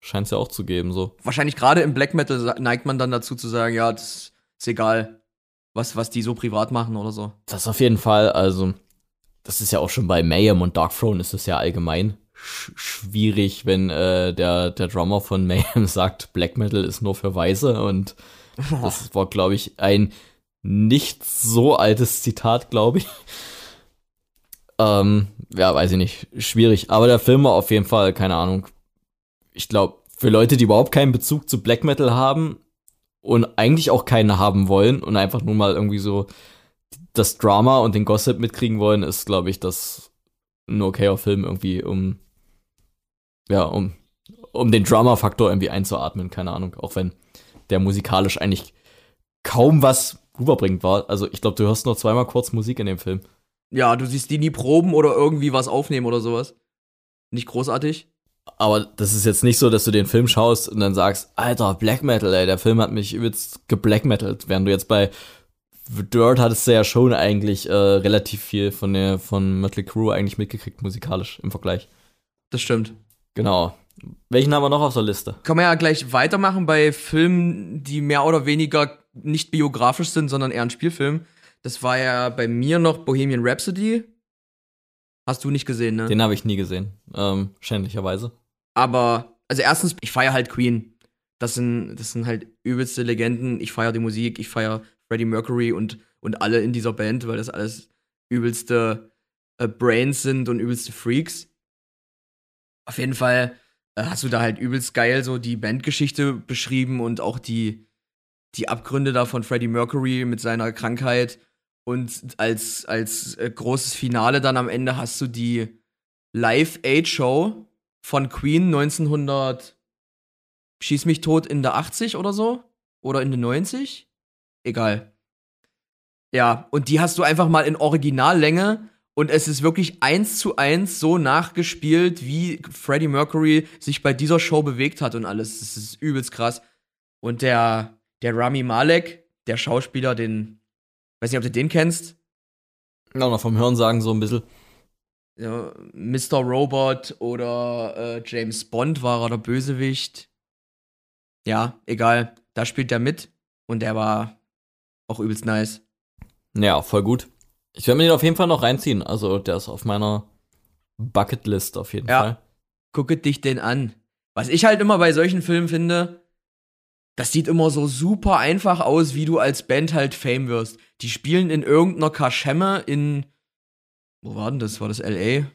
scheint es ja auch zu geben, so. Wahrscheinlich gerade im Black Metal neigt man dann dazu zu sagen, ja, das ist egal, was, was die so privat machen oder so. Das auf jeden Fall, also, das ist ja auch schon bei Mayhem und Dark Throne ist es ja allgemein sch schwierig, wenn äh, der, der Drummer von Mayhem sagt, Black Metal ist nur für Weiße und das war, glaube ich, ein nicht so altes Zitat, glaube ich. Ähm, ja, weiß ich nicht, schwierig. Aber der Film war auf jeden Fall, keine Ahnung. Ich glaube, für Leute, die überhaupt keinen Bezug zu Black Metal haben und eigentlich auch keinen haben wollen und einfach nur mal irgendwie so das Drama und den Gossip mitkriegen wollen, ist, glaube ich, das ein okayer Film irgendwie, um ja, um, um den Drama-Faktor irgendwie einzuatmen, keine Ahnung, auch wenn der musikalisch eigentlich kaum was rüberbringt war. Also ich glaube, du hörst noch zweimal kurz Musik in dem Film. Ja, du siehst die nie proben oder irgendwie was aufnehmen oder sowas. Nicht großartig. Aber das ist jetzt nicht so, dass du den Film schaust und dann sagst, Alter, Black Metal, ey, der Film hat mich übelst geblackmetalt. Während du jetzt bei The Dirt hattest du ja schon eigentlich äh, relativ viel von der von Mötley Crew eigentlich mitgekriegt, musikalisch im Vergleich. Das stimmt. Genau. Welchen haben wir noch auf der Liste? Kann man ja gleich weitermachen bei Filmen, die mehr oder weniger nicht biografisch sind, sondern eher ein Spielfilm. Das war ja bei mir noch Bohemian Rhapsody. Hast du nicht gesehen, ne? Den habe ich nie gesehen, ähm, schändlicherweise. Aber, also erstens, ich feiere halt Queen. Das sind, das sind halt übelste Legenden. Ich feiere die Musik, ich feiere Freddie Mercury und, und alle in dieser Band, weil das alles übelste äh, Brains sind und übelste Freaks. Auf jeden Fall äh, hast du da halt übelst geil so die Bandgeschichte beschrieben und auch die, die Abgründe da von Freddie Mercury mit seiner Krankheit. Und als, als äh, großes Finale dann am Ende hast du die Live-Aid-Show von Queen 1900 Schieß mich tot in der 80 oder so. Oder in der 90. Egal. Ja, und die hast du einfach mal in Originallänge und es ist wirklich eins zu eins so nachgespielt, wie Freddie Mercury sich bei dieser Show bewegt hat und alles. Das ist übelst krass. Und der, der Rami Malek, der Schauspieler, den, weiß nicht, ob du den kennst, Ja, noch vom Hören sagen so ein bisschen. ja, Mr. Robot oder äh, James Bond war er der Bösewicht. ja, egal. Da spielt er mit und der war auch übelst nice. Ja, voll gut. Ich werde mir den auf jeden Fall noch reinziehen. Also, der ist auf meiner Bucketlist auf jeden Ja. Fall. Gucke dich den an. Was ich halt immer bei solchen Filmen finde, das sieht immer so super einfach aus, wie du als Band halt Fame wirst. Die spielen in irgendeiner Kaschemme in. Wo war denn das? War das LA?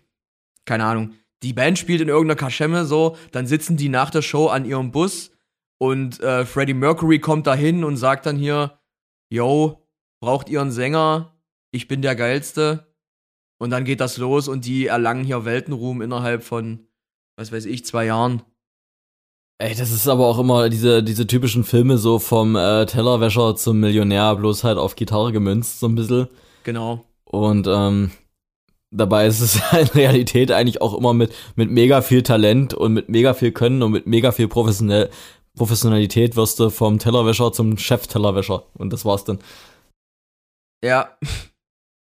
Keine Ahnung. Die Band spielt in irgendeiner Kaschemme so, dann sitzen die nach der Show an ihrem Bus und äh, Freddie Mercury kommt da hin und sagt dann hier: Yo, braucht ihr einen Sänger? Ich bin der Geilste. Und dann geht das los und die erlangen hier Weltenruhm innerhalb von, was weiß ich, zwei Jahren. Ey, das ist aber auch immer diese, diese typischen Filme so vom äh, Tellerwäscher zum Millionär, bloß halt auf Gitarre gemünzt, so ein bisschen. Genau. Und ähm, dabei ist es in Realität eigentlich auch immer mit, mit mega viel Talent und mit mega viel Können und mit mega viel Professionell Professionalität wirst du vom Tellerwäscher zum Chef-Tellerwäscher. Und das war's dann. Ja.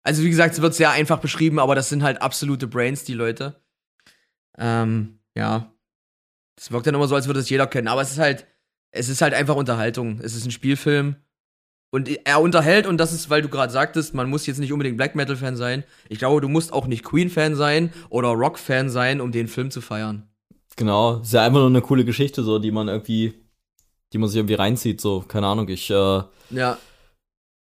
Also, wie gesagt, es wird sehr einfach beschrieben, aber das sind halt absolute Brains, die Leute. Ähm, ja. Es wirkt dann immer so, als würde es jeder kennen. Aber es ist halt, es ist halt einfach Unterhaltung. Es ist ein Spielfilm. Und er unterhält, und das ist, weil du gerade sagtest, man muss jetzt nicht unbedingt Black Metal-Fan sein. Ich glaube, du musst auch nicht Queen-Fan sein oder Rock-Fan sein, um den Film zu feiern. Genau. Ist ja einfach nur eine coole Geschichte, so, die man irgendwie, die man sich irgendwie reinzieht, so. Keine Ahnung, ich, äh, Ja.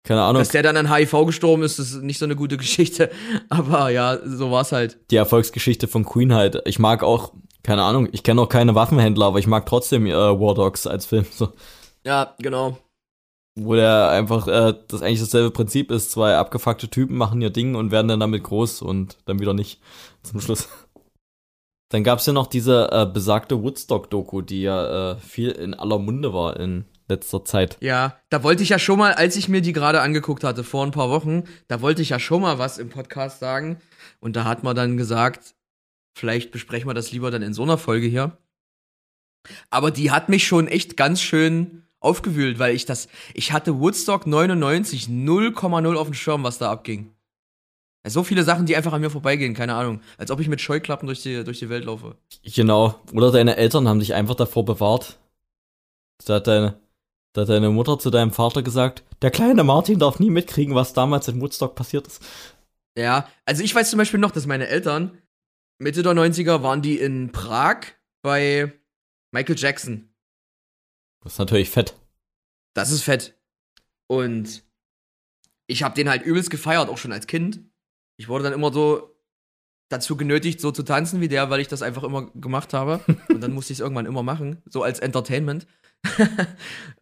keine Ahnung. Dass der dann an HIV gestorben ist, ist nicht so eine gute Geschichte. Aber ja, so war's halt. die Erfolgsgeschichte von Queen halt. Ich mag auch, keine Ahnung, ich kenne auch keine Waffenhändler, aber ich mag trotzdem äh, War Dogs als Film. So. Ja, genau. Wo der einfach äh, das eigentlich dasselbe Prinzip ist. Zwei abgefuckte Typen machen ihr Ding und werden dann damit groß und dann wieder nicht zum Schluss. Dann gab's ja noch diese äh, besagte Woodstock-Doku, die ja äh, viel in aller Munde war in letzter Zeit. Ja, da wollte ich ja schon mal, als ich mir die gerade angeguckt hatte, vor ein paar Wochen, da wollte ich ja schon mal was im Podcast sagen. Und da hat man dann gesagt, vielleicht besprechen wir das lieber dann in so einer Folge hier. Aber die hat mich schon echt ganz schön aufgewühlt, weil ich das, ich hatte Woodstock 99 0,0 auf dem Schirm, was da abging. So viele Sachen, die einfach an mir vorbeigehen, keine Ahnung. Als ob ich mit Scheuklappen durch die, durch die Welt laufe. Genau. Oder deine Eltern haben dich einfach davor bewahrt. Da hat deine, da hat deine Mutter zu deinem Vater gesagt, der kleine Martin darf nie mitkriegen, was damals in Woodstock passiert ist. Ja, also ich weiß zum Beispiel noch, dass meine Eltern Mitte der 90er waren die in Prag bei Michael Jackson. Das ist natürlich fett. Das ist fett. Und ich habe den halt übelst gefeiert, auch schon als Kind. Ich wurde dann immer so dazu genötigt, so zu tanzen wie der, weil ich das einfach immer gemacht habe. Und dann musste ich es irgendwann immer machen, so als Entertainment.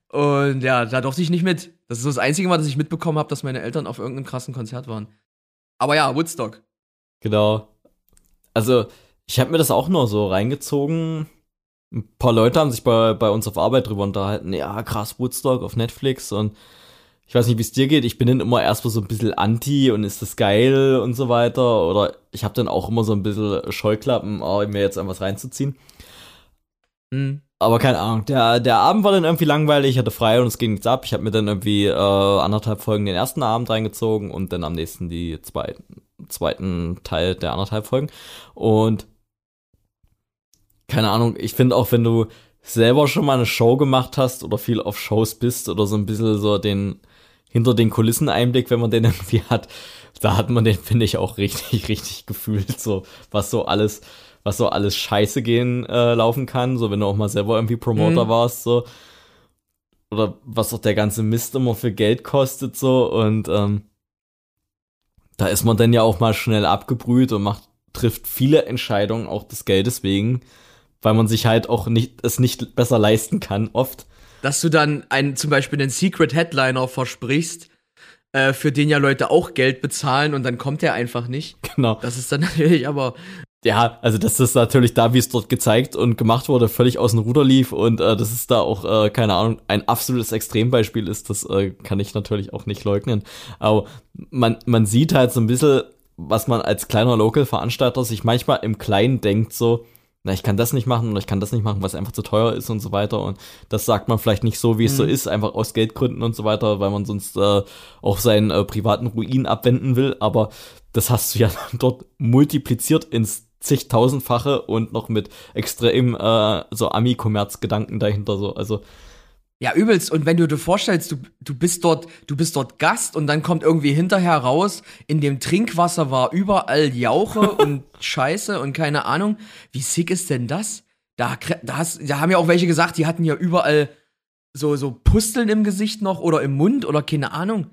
Und ja, da durfte ich nicht mit. Das ist so das einzige Mal, dass ich mitbekommen habe, dass meine Eltern auf irgendeinem krassen Konzert waren. Aber ja, Woodstock. Genau. Also, ich habe mir das auch nur so reingezogen. Ein paar Leute haben sich bei, bei uns auf Arbeit drüber unterhalten. Ja, krass, Woodstock auf Netflix und ich weiß nicht, wie es dir geht. Ich bin dann immer erstmal so ein bisschen anti und ist das geil und so weiter. Oder ich habe dann auch immer so ein bisschen Scheuklappen, oh, mir jetzt etwas reinzuziehen. Hm. Aber keine Ahnung, der, der Abend war dann irgendwie langweilig, ich hatte frei und es ging nichts ab. Ich habe mir dann irgendwie äh, anderthalb Folgen den ersten Abend reingezogen und dann am nächsten die zwei, zweiten Teil der anderthalb Folgen. Und keine Ahnung, ich finde auch, wenn du selber schon mal eine Show gemacht hast oder viel auf Shows bist oder so ein bisschen so den hinter den Kulissen Einblick, wenn man den irgendwie hat, da hat man den, finde ich, auch richtig, richtig gefühlt, so was so alles, was so alles scheiße gehen äh, laufen kann, so wenn du auch mal selber irgendwie Promoter Mhm. warst, so. Oder was auch der ganze Mist immer für Geld kostet, so, und ähm, da ist man dann ja auch mal schnell abgebrüht und macht, trifft viele Entscheidungen auch des Geldes wegen, weil man sich halt auch nicht, es nicht besser leisten kann, oft. dass du dann einen, zum Beispiel einen Secret Headliner versprichst, äh, für den ja Leute auch Geld bezahlen und dann kommt der einfach nicht. Genau. Das ist dann natürlich aber, Ja, also das ist natürlich da, wie es dort gezeigt und gemacht wurde, völlig aus dem Ruder lief und äh, das ist da auch, äh, keine Ahnung, ein absolutes Extrembeispiel ist, das äh, kann ich natürlich auch nicht leugnen. Aber man, man sieht halt so ein bisschen, was man als kleiner Local-Veranstalter sich manchmal im Kleinen denkt, so, na, ich kann das nicht machen oder ich kann das nicht machen, was einfach zu teuer ist und so weiter. Und das sagt man vielleicht nicht so, wie es so Mhm. ist, einfach aus Geldgründen und so weiter, weil man sonst äh, auch seinen äh, privaten Ruin abwenden will. Aber das hast du ja dort multipliziert ins zigtausendfache und noch mit extrem äh, so Ami-Kommerz-Gedanken dahinter so. Also ja, übelst. Und wenn du dir vorstellst, du, du bist dort, du bist dort Gast und dann kommt irgendwie hinterher raus, in dem Trinkwasser war überall Jauche und Scheiße und keine Ahnung. Wie sick ist denn das? Da, da, hast, da haben ja auch welche gesagt, die hatten ja überall so, so Pusteln im Gesicht noch oder im Mund oder keine Ahnung.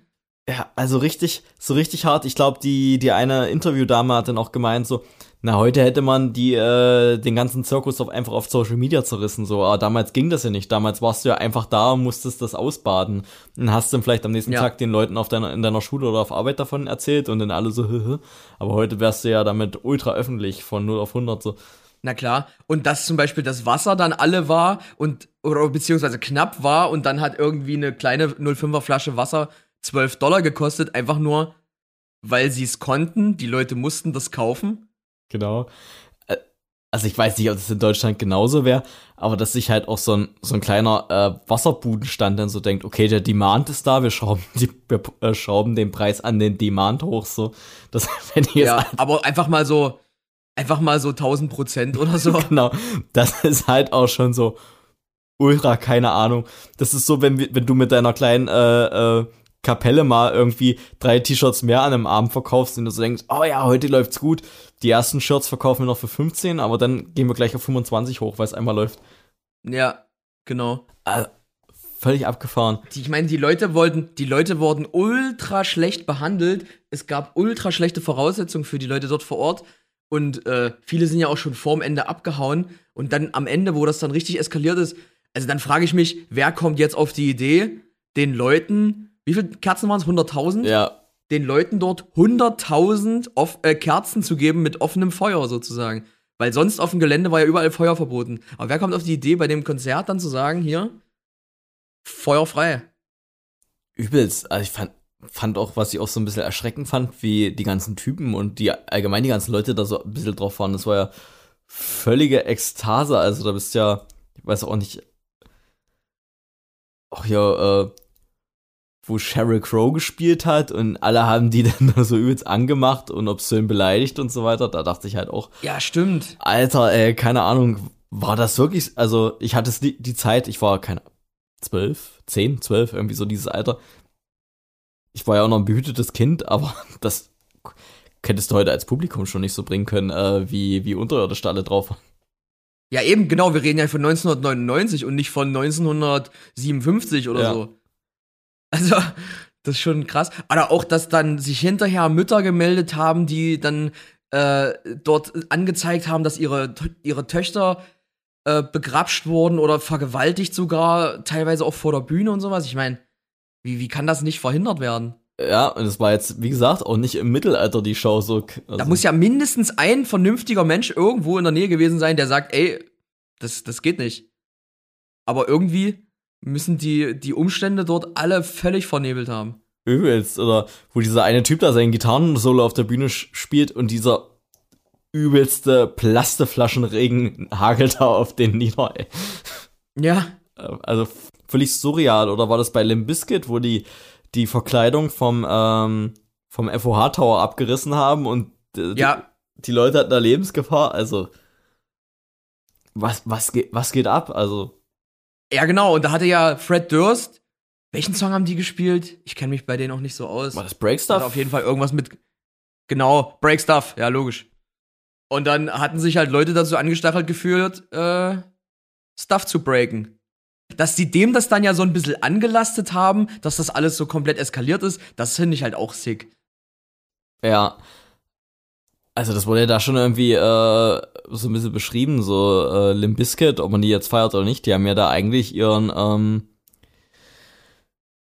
Ja, also richtig, so richtig hart. Ich glaube, die, die eine Interviewdame hat dann auch gemeint, so, na, heute hätte man die, äh, den ganzen Zirkus auf, einfach auf Social Media zerrissen, so. Aber damals ging das ja nicht. Damals warst du ja einfach da und musstest das ausbaden. Und hast dann vielleicht am nächsten ja. Tag den Leuten auf deiner, in deiner Schule oder auf Arbeit davon erzählt und dann alle so, aber heute wärst du ja damit ultra öffentlich von 0 auf 100 so. Na klar. Und dass zum Beispiel das Wasser dann alle war und, oder beziehungsweise knapp war und dann hat irgendwie eine kleine 05er Flasche Wasser 12 Dollar gekostet, einfach nur, weil sie es konnten. Die Leute mussten das kaufen Genau. Äh, also ich weiß nicht, ob das in Deutschland genauso wäre, aber dass sich halt auch so ein, so ein kleiner äh, Wasserbudenstand dann so denkt, okay, der Demand ist da, wir schrauben, die, wir, äh, schrauben den Preis an den Demand hoch, so. Das wenn ich Ja, aber einfach mal so, einfach mal so 1000 Prozent oder so. genau. Das ist halt auch schon so ultra, keine Ahnung. Das ist so, wenn, wenn du mit deiner kleinen, äh, äh, Kapelle mal irgendwie drei T-Shirts mehr an einem Abend verkaufst und du so denkst, oh ja, heute läuft's gut. Die ersten Shirts verkaufen wir noch für 15, aber dann gehen wir gleich auf 25 hoch, weil es einmal läuft. Ja, genau. Also, völlig abgefahren. Ich meine, die Leute wollten, die Leute wurden ultra schlecht behandelt. Es gab ultra schlechte Voraussetzungen für die Leute dort vor Ort. Und äh, viele sind ja auch schon vorm Ende abgehauen. Und dann am Ende, wo das dann richtig eskaliert ist, also dann frage ich mich, wer kommt jetzt auf die Idee, den Leuten wie viele Kerzen waren es? 100.000? Ja. Den Leuten dort 100.000 äh, Kerzen zu geben mit offenem Feuer sozusagen. Weil sonst auf dem Gelände war ja überall Feuer verboten. Aber wer kommt auf die Idee, bei dem Konzert dann zu sagen, hier, Feuer frei? Übelst. Also ich fand, fand auch, was ich auch so ein bisschen erschreckend fand, wie die ganzen Typen und die allgemein die ganzen Leute da so ein bisschen drauf waren. Das war ja völlige Ekstase. Also da bist ja, ich weiß auch nicht, ach ja, äh, wo Sheryl Crow gespielt hat und alle haben die dann so übelst angemacht und obszön beleidigt und so weiter. Da dachte ich halt auch. Ja, stimmt. Alter, ey, keine Ahnung, war das wirklich, also ich hatte die, die Zeit, ich war keine zwölf, zehn, zwölf, irgendwie so dieses Alter. Ich war ja auch noch ein behütetes Kind, aber das hättest du heute als Publikum schon nicht so bringen können, äh, wie, wie unterirdisch alle drauf waren. Ja, eben, genau, wir reden ja von 1999 und nicht von 1957 oder ja. so. Also, das ist schon krass. Oder auch, dass dann sich hinterher Mütter gemeldet haben, die dann äh, dort angezeigt haben, dass ihre, ihre Töchter äh, begrapscht wurden oder vergewaltigt sogar, teilweise auch vor der Bühne und sowas. Ich meine, wie, wie kann das nicht verhindert werden? Ja, und es war jetzt, wie gesagt, auch nicht im Mittelalter die Show so. Also da muss ja mindestens ein vernünftiger Mensch irgendwo in der Nähe gewesen sein, der sagt, ey, das, das geht nicht. Aber irgendwie müssen die, die Umstände dort alle völlig vernebelt haben. Übelst. Oder wo dieser eine Typ da sein Gitarrensolo auf der Bühne spielt und dieser übelste Plasteflaschenregen hagelt da auf den nieder, ey. Ja. Also völlig surreal. Oder war das bei Limp Bizkit, wo die die Verkleidung vom, ähm, vom FOH-Tower abgerissen haben und äh, ja. die, die Leute hatten da Lebensgefahr? Also, was, was, geht, was geht ab? Also, ja, genau. Und da hatte ja Fred Durst. Welchen Song haben die gespielt? Ich kenne mich bei denen auch nicht so aus. War das Break Stuff? auf jeden Fall irgendwas mit. Genau, Break Stuff. Ja, logisch. Und dann hatten sich halt Leute dazu angestachelt gefühlt, äh, Stuff zu breaken. Dass sie dem das dann ja so ein bisschen angelastet haben, dass das alles so komplett eskaliert ist, das finde ich halt auch sick. Ja, also das wurde ja da schon irgendwie äh, so ein bisschen beschrieben, so äh, Limp Bizkit, ob man die jetzt feiert oder nicht, die haben ja da eigentlich ihren ähm,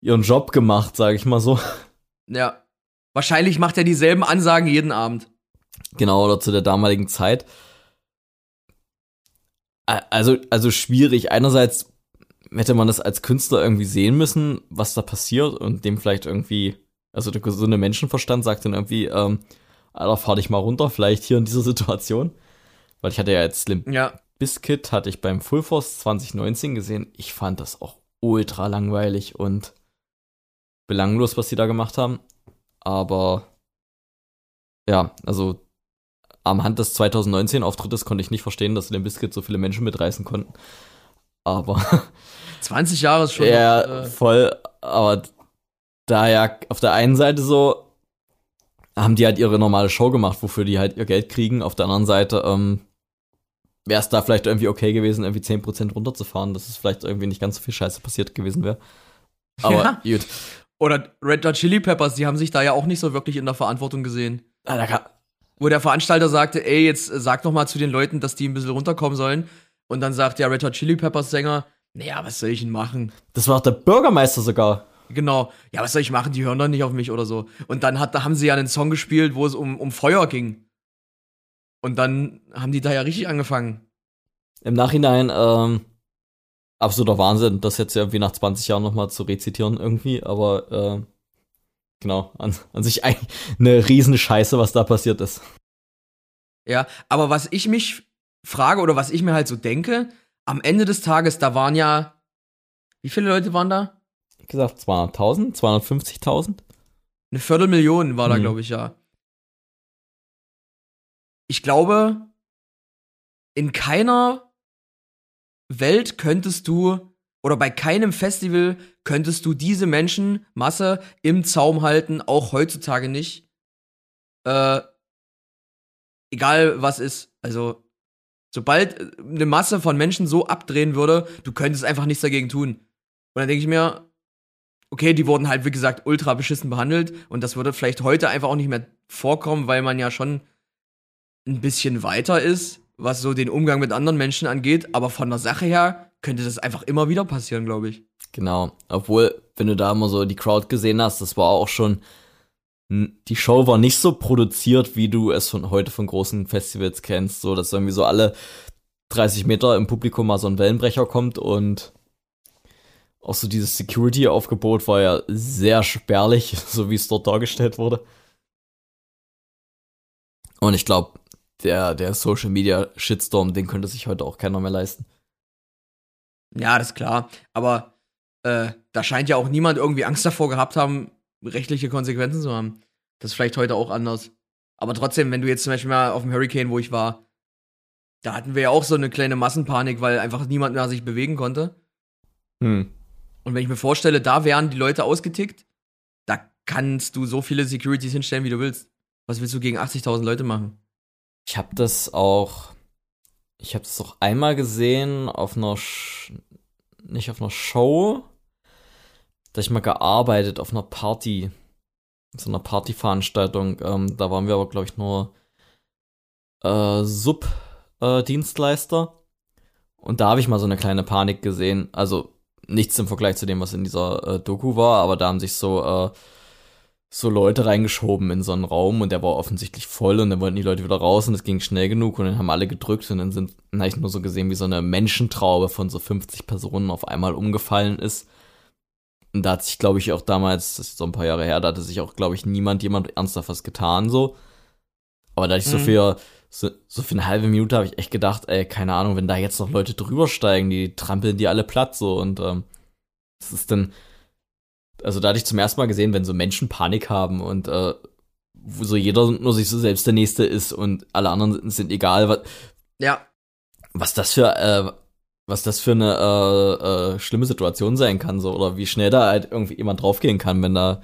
ihren Job gemacht, sage ich mal so. Ja. Wahrscheinlich macht er dieselben Ansagen jeden Abend. Genau, oder zu der damaligen Zeit. Also, also schwierig. Einerseits hätte man das als Künstler irgendwie sehen müssen, was da passiert und dem vielleicht irgendwie, also der gesunde Menschenverstand sagt dann irgendwie, ähm, Alter, fahr dich mal runter, vielleicht hier in dieser Situation. Weil ich hatte ja jetzt Slim ja. Biscuit, hatte ich beim Full Force 2019 gesehen. Ich fand das auch ultra langweilig und belanglos, was sie da gemacht haben. Aber ja, also am Hand des 2019 Auftrittes konnte ich nicht verstehen, dass Limp Bizkit so viele Menschen mitreißen konnten. Aber 20 Jahre ist schon. ja, äh, voll. Aber da ja auf der einen Seite so haben die halt ihre normale Show gemacht, wofür die halt ihr Geld kriegen. Auf der anderen Seite ähm, wäre es da vielleicht irgendwie okay gewesen, irgendwie 10% runterzufahren, dass es vielleicht irgendwie nicht ganz so viel Scheiße passiert gewesen wäre. Aber Ja. gut. Oder Red Hot Chili Peppers, die haben sich da ja auch nicht so wirklich in der Verantwortung gesehen. Ah, da kann, Wo der Veranstalter sagte, ey, jetzt äh, sag doch mal zu den Leuten, dass die ein bisschen runterkommen sollen. Und dann sagt der Red Hot Chili Peppers Sänger, naja, was soll ich denn machen? das war auch der Bürgermeister sogar. Genau, ja, was soll ich machen? Die hören doch nicht auf mich oder so. Und dann hat, da haben sie ja einen Song gespielt, wo es um, um Feuer ging. Und dann haben die da ja richtig angefangen. Im Nachhinein, ähm, absoluter Wahnsinn, das jetzt irgendwie nach 20 Jahren nochmal zu rezitieren irgendwie, aber äh, genau, an, an sich eigentlich eine Riesenscheiße, was da passiert ist. Ja, aber was ich mich frage oder was ich mir halt so denke, am Ende des Tages, da waren ja, wie viele Leute waren da? Gesagt, 200.000, 250.000? Eine Viertelmillion war da, Mhm. glaube ich, ja. Ich glaube, in keiner Welt könntest du, oder bei keinem Festival könntest du diese Menschenmasse im Zaum halten, auch heutzutage nicht. Äh, egal was ist. Also, sobald äh, eine Masse von Menschen so abdrehen würde, du könntest einfach nichts dagegen tun. Und dann denke ich mir, okay, die wurden halt, wie gesagt, ultra beschissen behandelt. Und das würde vielleicht heute einfach auch nicht mehr vorkommen, weil man ja schon ein bisschen weiter ist, was so den Umgang mit anderen Menschen angeht. Aber von der Sache her könnte das einfach immer wieder passieren, glaube ich. Genau. Obwohl, wenn du da mal so die Crowd gesehen hast, das war auch schon. Die Show war nicht so produziert, wie du es von heute von großen Festivals kennst. So, dass irgendwie so alle 30 Meter im Publikum mal so ein Wellenbrecher kommt und auch so dieses Security-Aufgebot war ja sehr spärlich, so wie es dort dargestellt wurde. Und ich glaube, der, der Social Media Shitstorm, den könnte sich heute auch keiner mehr leisten. Ja, das ist klar. Aber äh, da scheint ja auch niemand irgendwie Angst davor gehabt haben, rechtliche Konsequenzen zu haben. Das ist vielleicht heute auch anders. Aber trotzdem, wenn du jetzt zum Beispiel mal auf dem Hurricane, wo ich war, da hatten wir ja auch so eine kleine Massenpanik, weil einfach niemand mehr sich bewegen konnte. Hm. Und wenn ich mir vorstelle, da wären die Leute ausgetickt, da kannst du so viele Securities hinstellen, wie du willst. Was willst du gegen 80.000 Leute machen? Ich habe das auch, ich habe das auch einmal gesehen auf einer, Sch nicht auf einer Show, da ich mal gearbeitet auf einer Party, so einer Partyveranstaltung. Ähm, da waren wir aber glaube ich nur äh, Sub-Dienstleister und da habe ich mal so eine kleine Panik gesehen. Also nichts im Vergleich zu dem, was in dieser äh, Doku war, aber da haben sich so äh, so Leute reingeschoben in so einen Raum und der war offensichtlich voll und dann wollten die Leute wieder raus und es ging schnell genug und dann haben alle gedrückt und dann sind, dann hab ich nur so gesehen, wie so eine Menschentraube von so 50 Personen auf einmal umgefallen ist. Und da hat sich, glaube ich, auch damals, das ist so ein paar Jahre her, da hatte sich auch, glaube ich, niemand, jemand ernsthaft was getan, so. Aber da ich so Mhm. So, so für eine halbe Minute habe ich echt gedacht, ey, keine Ahnung, wenn da jetzt noch Leute drüber steigen, die trampeln die alle platt, so. Und, ähm, das ist dann, also da hatte ich zum ersten Mal gesehen, wenn so Menschen Panik haben und äh, wo so jeder nur sich so selbst der Nächste ist und alle anderen sind, sind egal, was, Ja, was das für äh, was das für eine äh, äh, schlimme Situation sein kann, so. Oder wie schnell da halt irgendwie jemand draufgehen kann, wenn da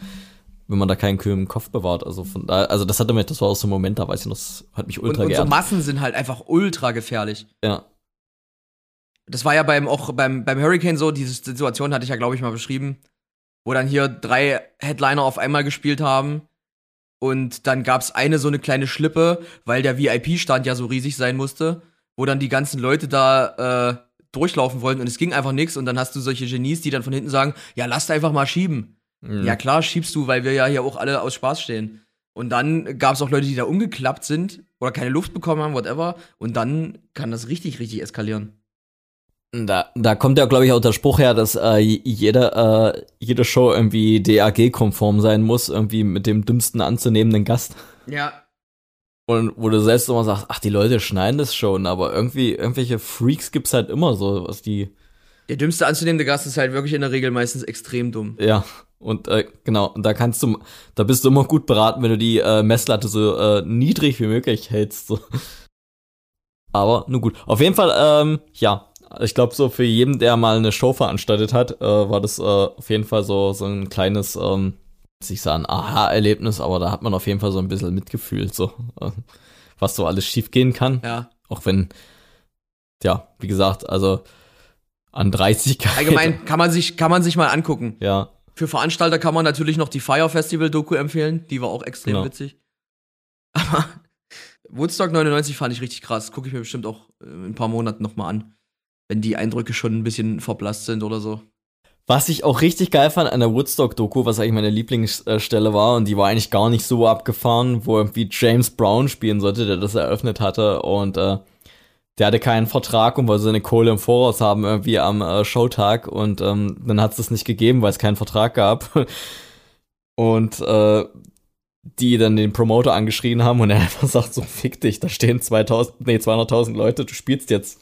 wenn man da keinen kühlen Kopf bewahrt. Also von da, also das hatte mich, das war auch so ein Moment, da weiß ich noch, das hat mich und, ultra und so. Massen sind halt einfach ultra gefährlich. ja. Das war ja beim auch beim, beim Hurricane so, diese Situation hatte ich ja, glaube ich, mal beschrieben, wo dann hier drei Headliner auf einmal gespielt haben. Und dann gab's eine so eine kleine Schlippe, weil der VIP-Stand ja so riesig sein musste, wo dann die ganzen Leute da äh, durchlaufen wollten und es ging einfach nix. Und dann hast du solche Genies, die dann von hinten sagen, ja, lasst einfach mal schieben. Mhm. Ja, klar, schiebst du, weil wir ja hier auch alle aus Spaß stehen. Und dann gab's auch Leute, die da umgeklappt sind oder keine Luft bekommen haben, whatever. Und dann kann das richtig, richtig eskalieren. Da, da kommt ja, glaube ich, auch der Spruch her, dass äh, jede, äh, jede Show irgendwie DAG-konform sein muss, irgendwie mit dem dümmsten anzunehmenden Gast. Ja, Und wo du selbst immer sagst, ach, die Leute schneiden das schon, aber irgendwie, irgendwelche Freaks gibt's halt immer so, was die, Der dümmste anzunehmende Gast ist halt wirklich in der Regel meistens extrem dumm. Ja, und äh, genau, und da kannst du, da bist du immer gut beraten, wenn du die äh, Messlatte so äh, niedrig wie möglich hältst. So. Aber nun gut. Auf jeden Fall, ähm, ja, ich glaube, so für jeden, der mal eine Show veranstaltet hat, äh, war das äh, auf jeden Fall so, so ein kleines, ähm, ich sagen, Aha-Erlebnis, aber da hat man auf jeden Fall so ein bisschen mitgefühlt, so, äh, was so alles schiefgehen kann. Ja. Auch wenn, ja, wie gesagt, also an 30 Allgemein kann man sich, kann man sich mal angucken. Ja. Für Veranstalter kann man natürlich noch die Fire Festival Doku empfehlen. Die war auch extrem Genau. witzig. Aber Woodstock 99 fand ich richtig krass. Gucke ich mir bestimmt auch äh, in ein paar Monaten nochmal an. Wenn die Eindrücke schon ein bisschen verblasst sind oder so. Was ich auch richtig geil fand an der Woodstock-Doku, was eigentlich meine Lieblingsstelle war, und die war eigentlich gar nicht so abgefahren, wo irgendwie James Brown spielen sollte, der das eröffnet hatte, und äh, der hatte keinen Vertrag und wollte seine Kohle im Voraus haben, irgendwie am äh, Showtag, und ähm, dann hat es das nicht gegeben, weil es keinen Vertrag gab. Und äh, die dann den Promoter angeschrien haben und er einfach sagt so, fick dich, da stehen 2000, nee, 200.000 Leute, du spielst jetzt.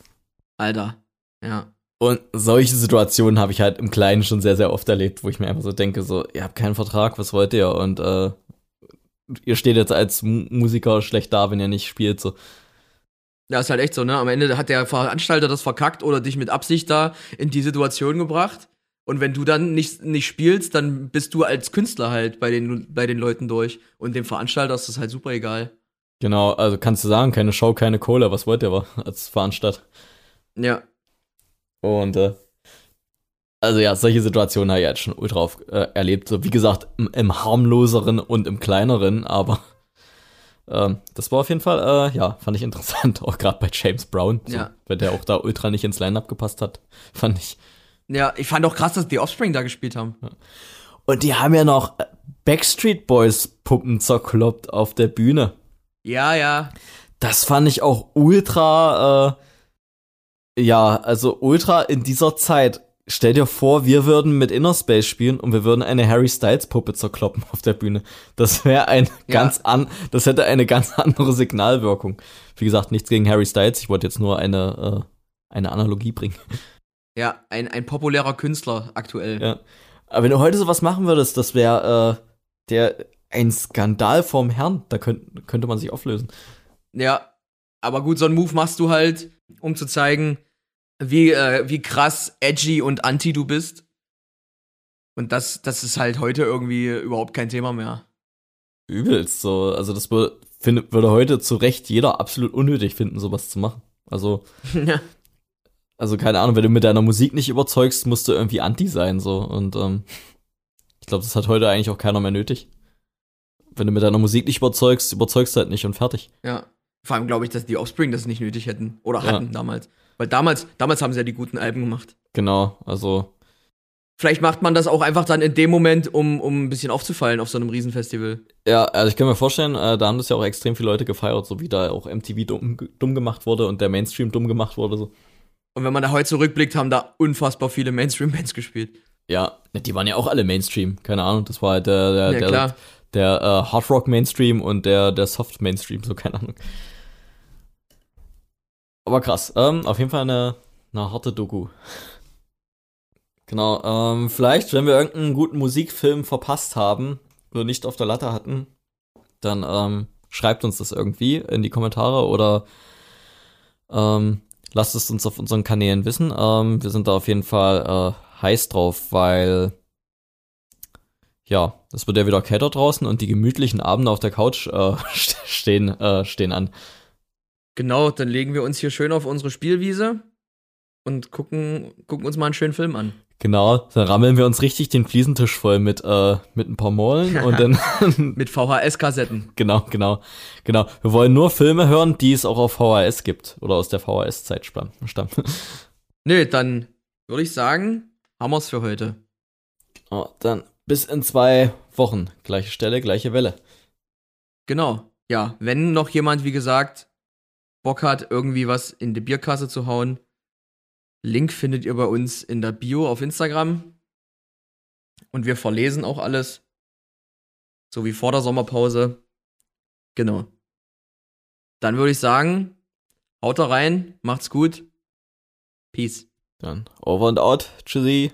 Alter. Ja. Und solche Situationen habe ich halt im Kleinen schon sehr, sehr oft erlebt, wo ich mir einfach so denke, so, ihr habt keinen Vertrag, was wollt ihr? Und äh, ihr steht jetzt als M Musiker schlecht da, wenn ihr nicht spielt. So. Ja, ist halt echt so, ne? Am Ende hat der Veranstalter das verkackt oder dich mit Absicht da in die Situation gebracht. Und wenn du dann nicht, nicht spielst, dann bist du als Künstler halt bei den, bei den Leuten durch. Und dem Veranstalter ist das halt super egal. Genau, also kannst du sagen, keine Show, keine Kohle, was wollt ihr aber als Veranstalter? Ja. Und äh, also ja, solche Situationen habe ich halt schon ultra oft äh, erlebt. So wie gesagt, im, im harmloseren und im kleineren, aber ähm, das war auf jeden Fall, äh, ja, fand ich interessant, auch gerade bei James Brown, so, Ja. weil der auch da ultra nicht ins Line-Up gepasst hat, fand ich. Ja, ich fand auch krass, dass die Offspring da gespielt haben. Und die haben ja noch Backstreet Boys Puppen zerkloppt auf der Bühne. Ja, ja. Das fand ich auch ultra, äh, ja, also ultra in dieser Zeit. Stell dir vor, wir würden mit Inner Space spielen und wir würden eine Harry Styles Puppe zerkloppen auf der Bühne. Das wäre ein ganz an, das hätte eine ganz andere Signalwirkung. Wie gesagt, nichts gegen Harry Styles. Ich wollte jetzt nur eine, äh, eine Analogie bringen. Ja, ein, ein populärer Künstler aktuell. Ja. Aber wenn du heute sowas machen würdest, das wäre, äh, der, ein Skandal vorm Herrn. Da könnt, könnte man sich auflösen. Ja, aber gut, so einen Move machst du halt, um zu zeigen, wie, äh, wie krass edgy und anti du bist. Und das, das ist halt heute irgendwie überhaupt kein Thema mehr. Übelst so. Also das würde, find, würde heute zu Recht jeder absolut unnötig finden, sowas zu machen. Also, ja. also keine Ahnung, wenn du mit deiner Musik nicht überzeugst, musst du irgendwie anti sein, so. Und ähm, ich glaube, das hat heute eigentlich auch keiner mehr nötig. Wenn du mit deiner Musik nicht überzeugst, überzeugst du halt nicht und fertig. ja. Vor allem glaube ich, dass die Offspring das nicht nötig hätten. Oder Ja. hatten damals. Weil damals, damals haben sie ja die guten Alben gemacht. Genau, also Vielleicht macht man das auch einfach dann in dem Moment, um, um ein bisschen aufzufallen auf so einem Riesenfestival. Ja, also ich kann mir vorstellen, äh, da haben das ja auch extrem viele Leute gefeiert, so wie da auch MTV dumm, dumm gemacht wurde und der Mainstream dumm gemacht wurde. So. Und wenn man da heute zurückblickt, haben da unfassbar viele Mainstream-Bands gespielt. Ja, die waren ja auch alle Mainstream, keine Ahnung. Das war halt der, der, Ja, der, klar. der äh, Hard Rock Mainstream und der, der Soft Mainstream, so keine Ahnung. Aber krass, ähm, auf jeden Fall eine, eine harte Doku. Genau, ähm, vielleicht, wenn wir irgendeinen guten Musikfilm verpasst haben oder nicht auf der Latte hatten, dann ähm, schreibt uns das irgendwie in die Kommentare oder ähm, lasst es uns auf unseren Kanälen wissen. Ähm, wir sind da auf jeden Fall äh, heiß drauf, weil ja, es wird ja wieder kälter draußen und die gemütlichen Abende auf der Couch äh, stehen, äh, stehen an. Genau, dann legen wir uns hier schön auf unsere Spielwiese und gucken, gucken uns mal einen schönen Film an. Genau, dann rammeln wir uns richtig den Fliesentisch voll mit, äh, mit ein paar Molen und dann Mit VHS-Kassetten. Genau, genau, genau. Wir wollen nur Filme hören, die es auch auf VHS gibt oder aus der VHS-Zeit stammen. Nö, dann würde ich sagen, haben wir's für heute. Oh, dann bis in zwei Wochen. Gleiche Stelle, gleiche Welle. Genau. Ja, wenn noch jemand, wie gesagt, Bock hat, irgendwie was in die Bierkasse zu hauen, Link findet ihr bei uns in der Bio auf Instagram. Und wir verlesen auch alles. So wie vor der Sommerpause. Genau. Dann würde ich sagen, haut da rein, macht's gut. Peace. Dann over and out. Tschüssi.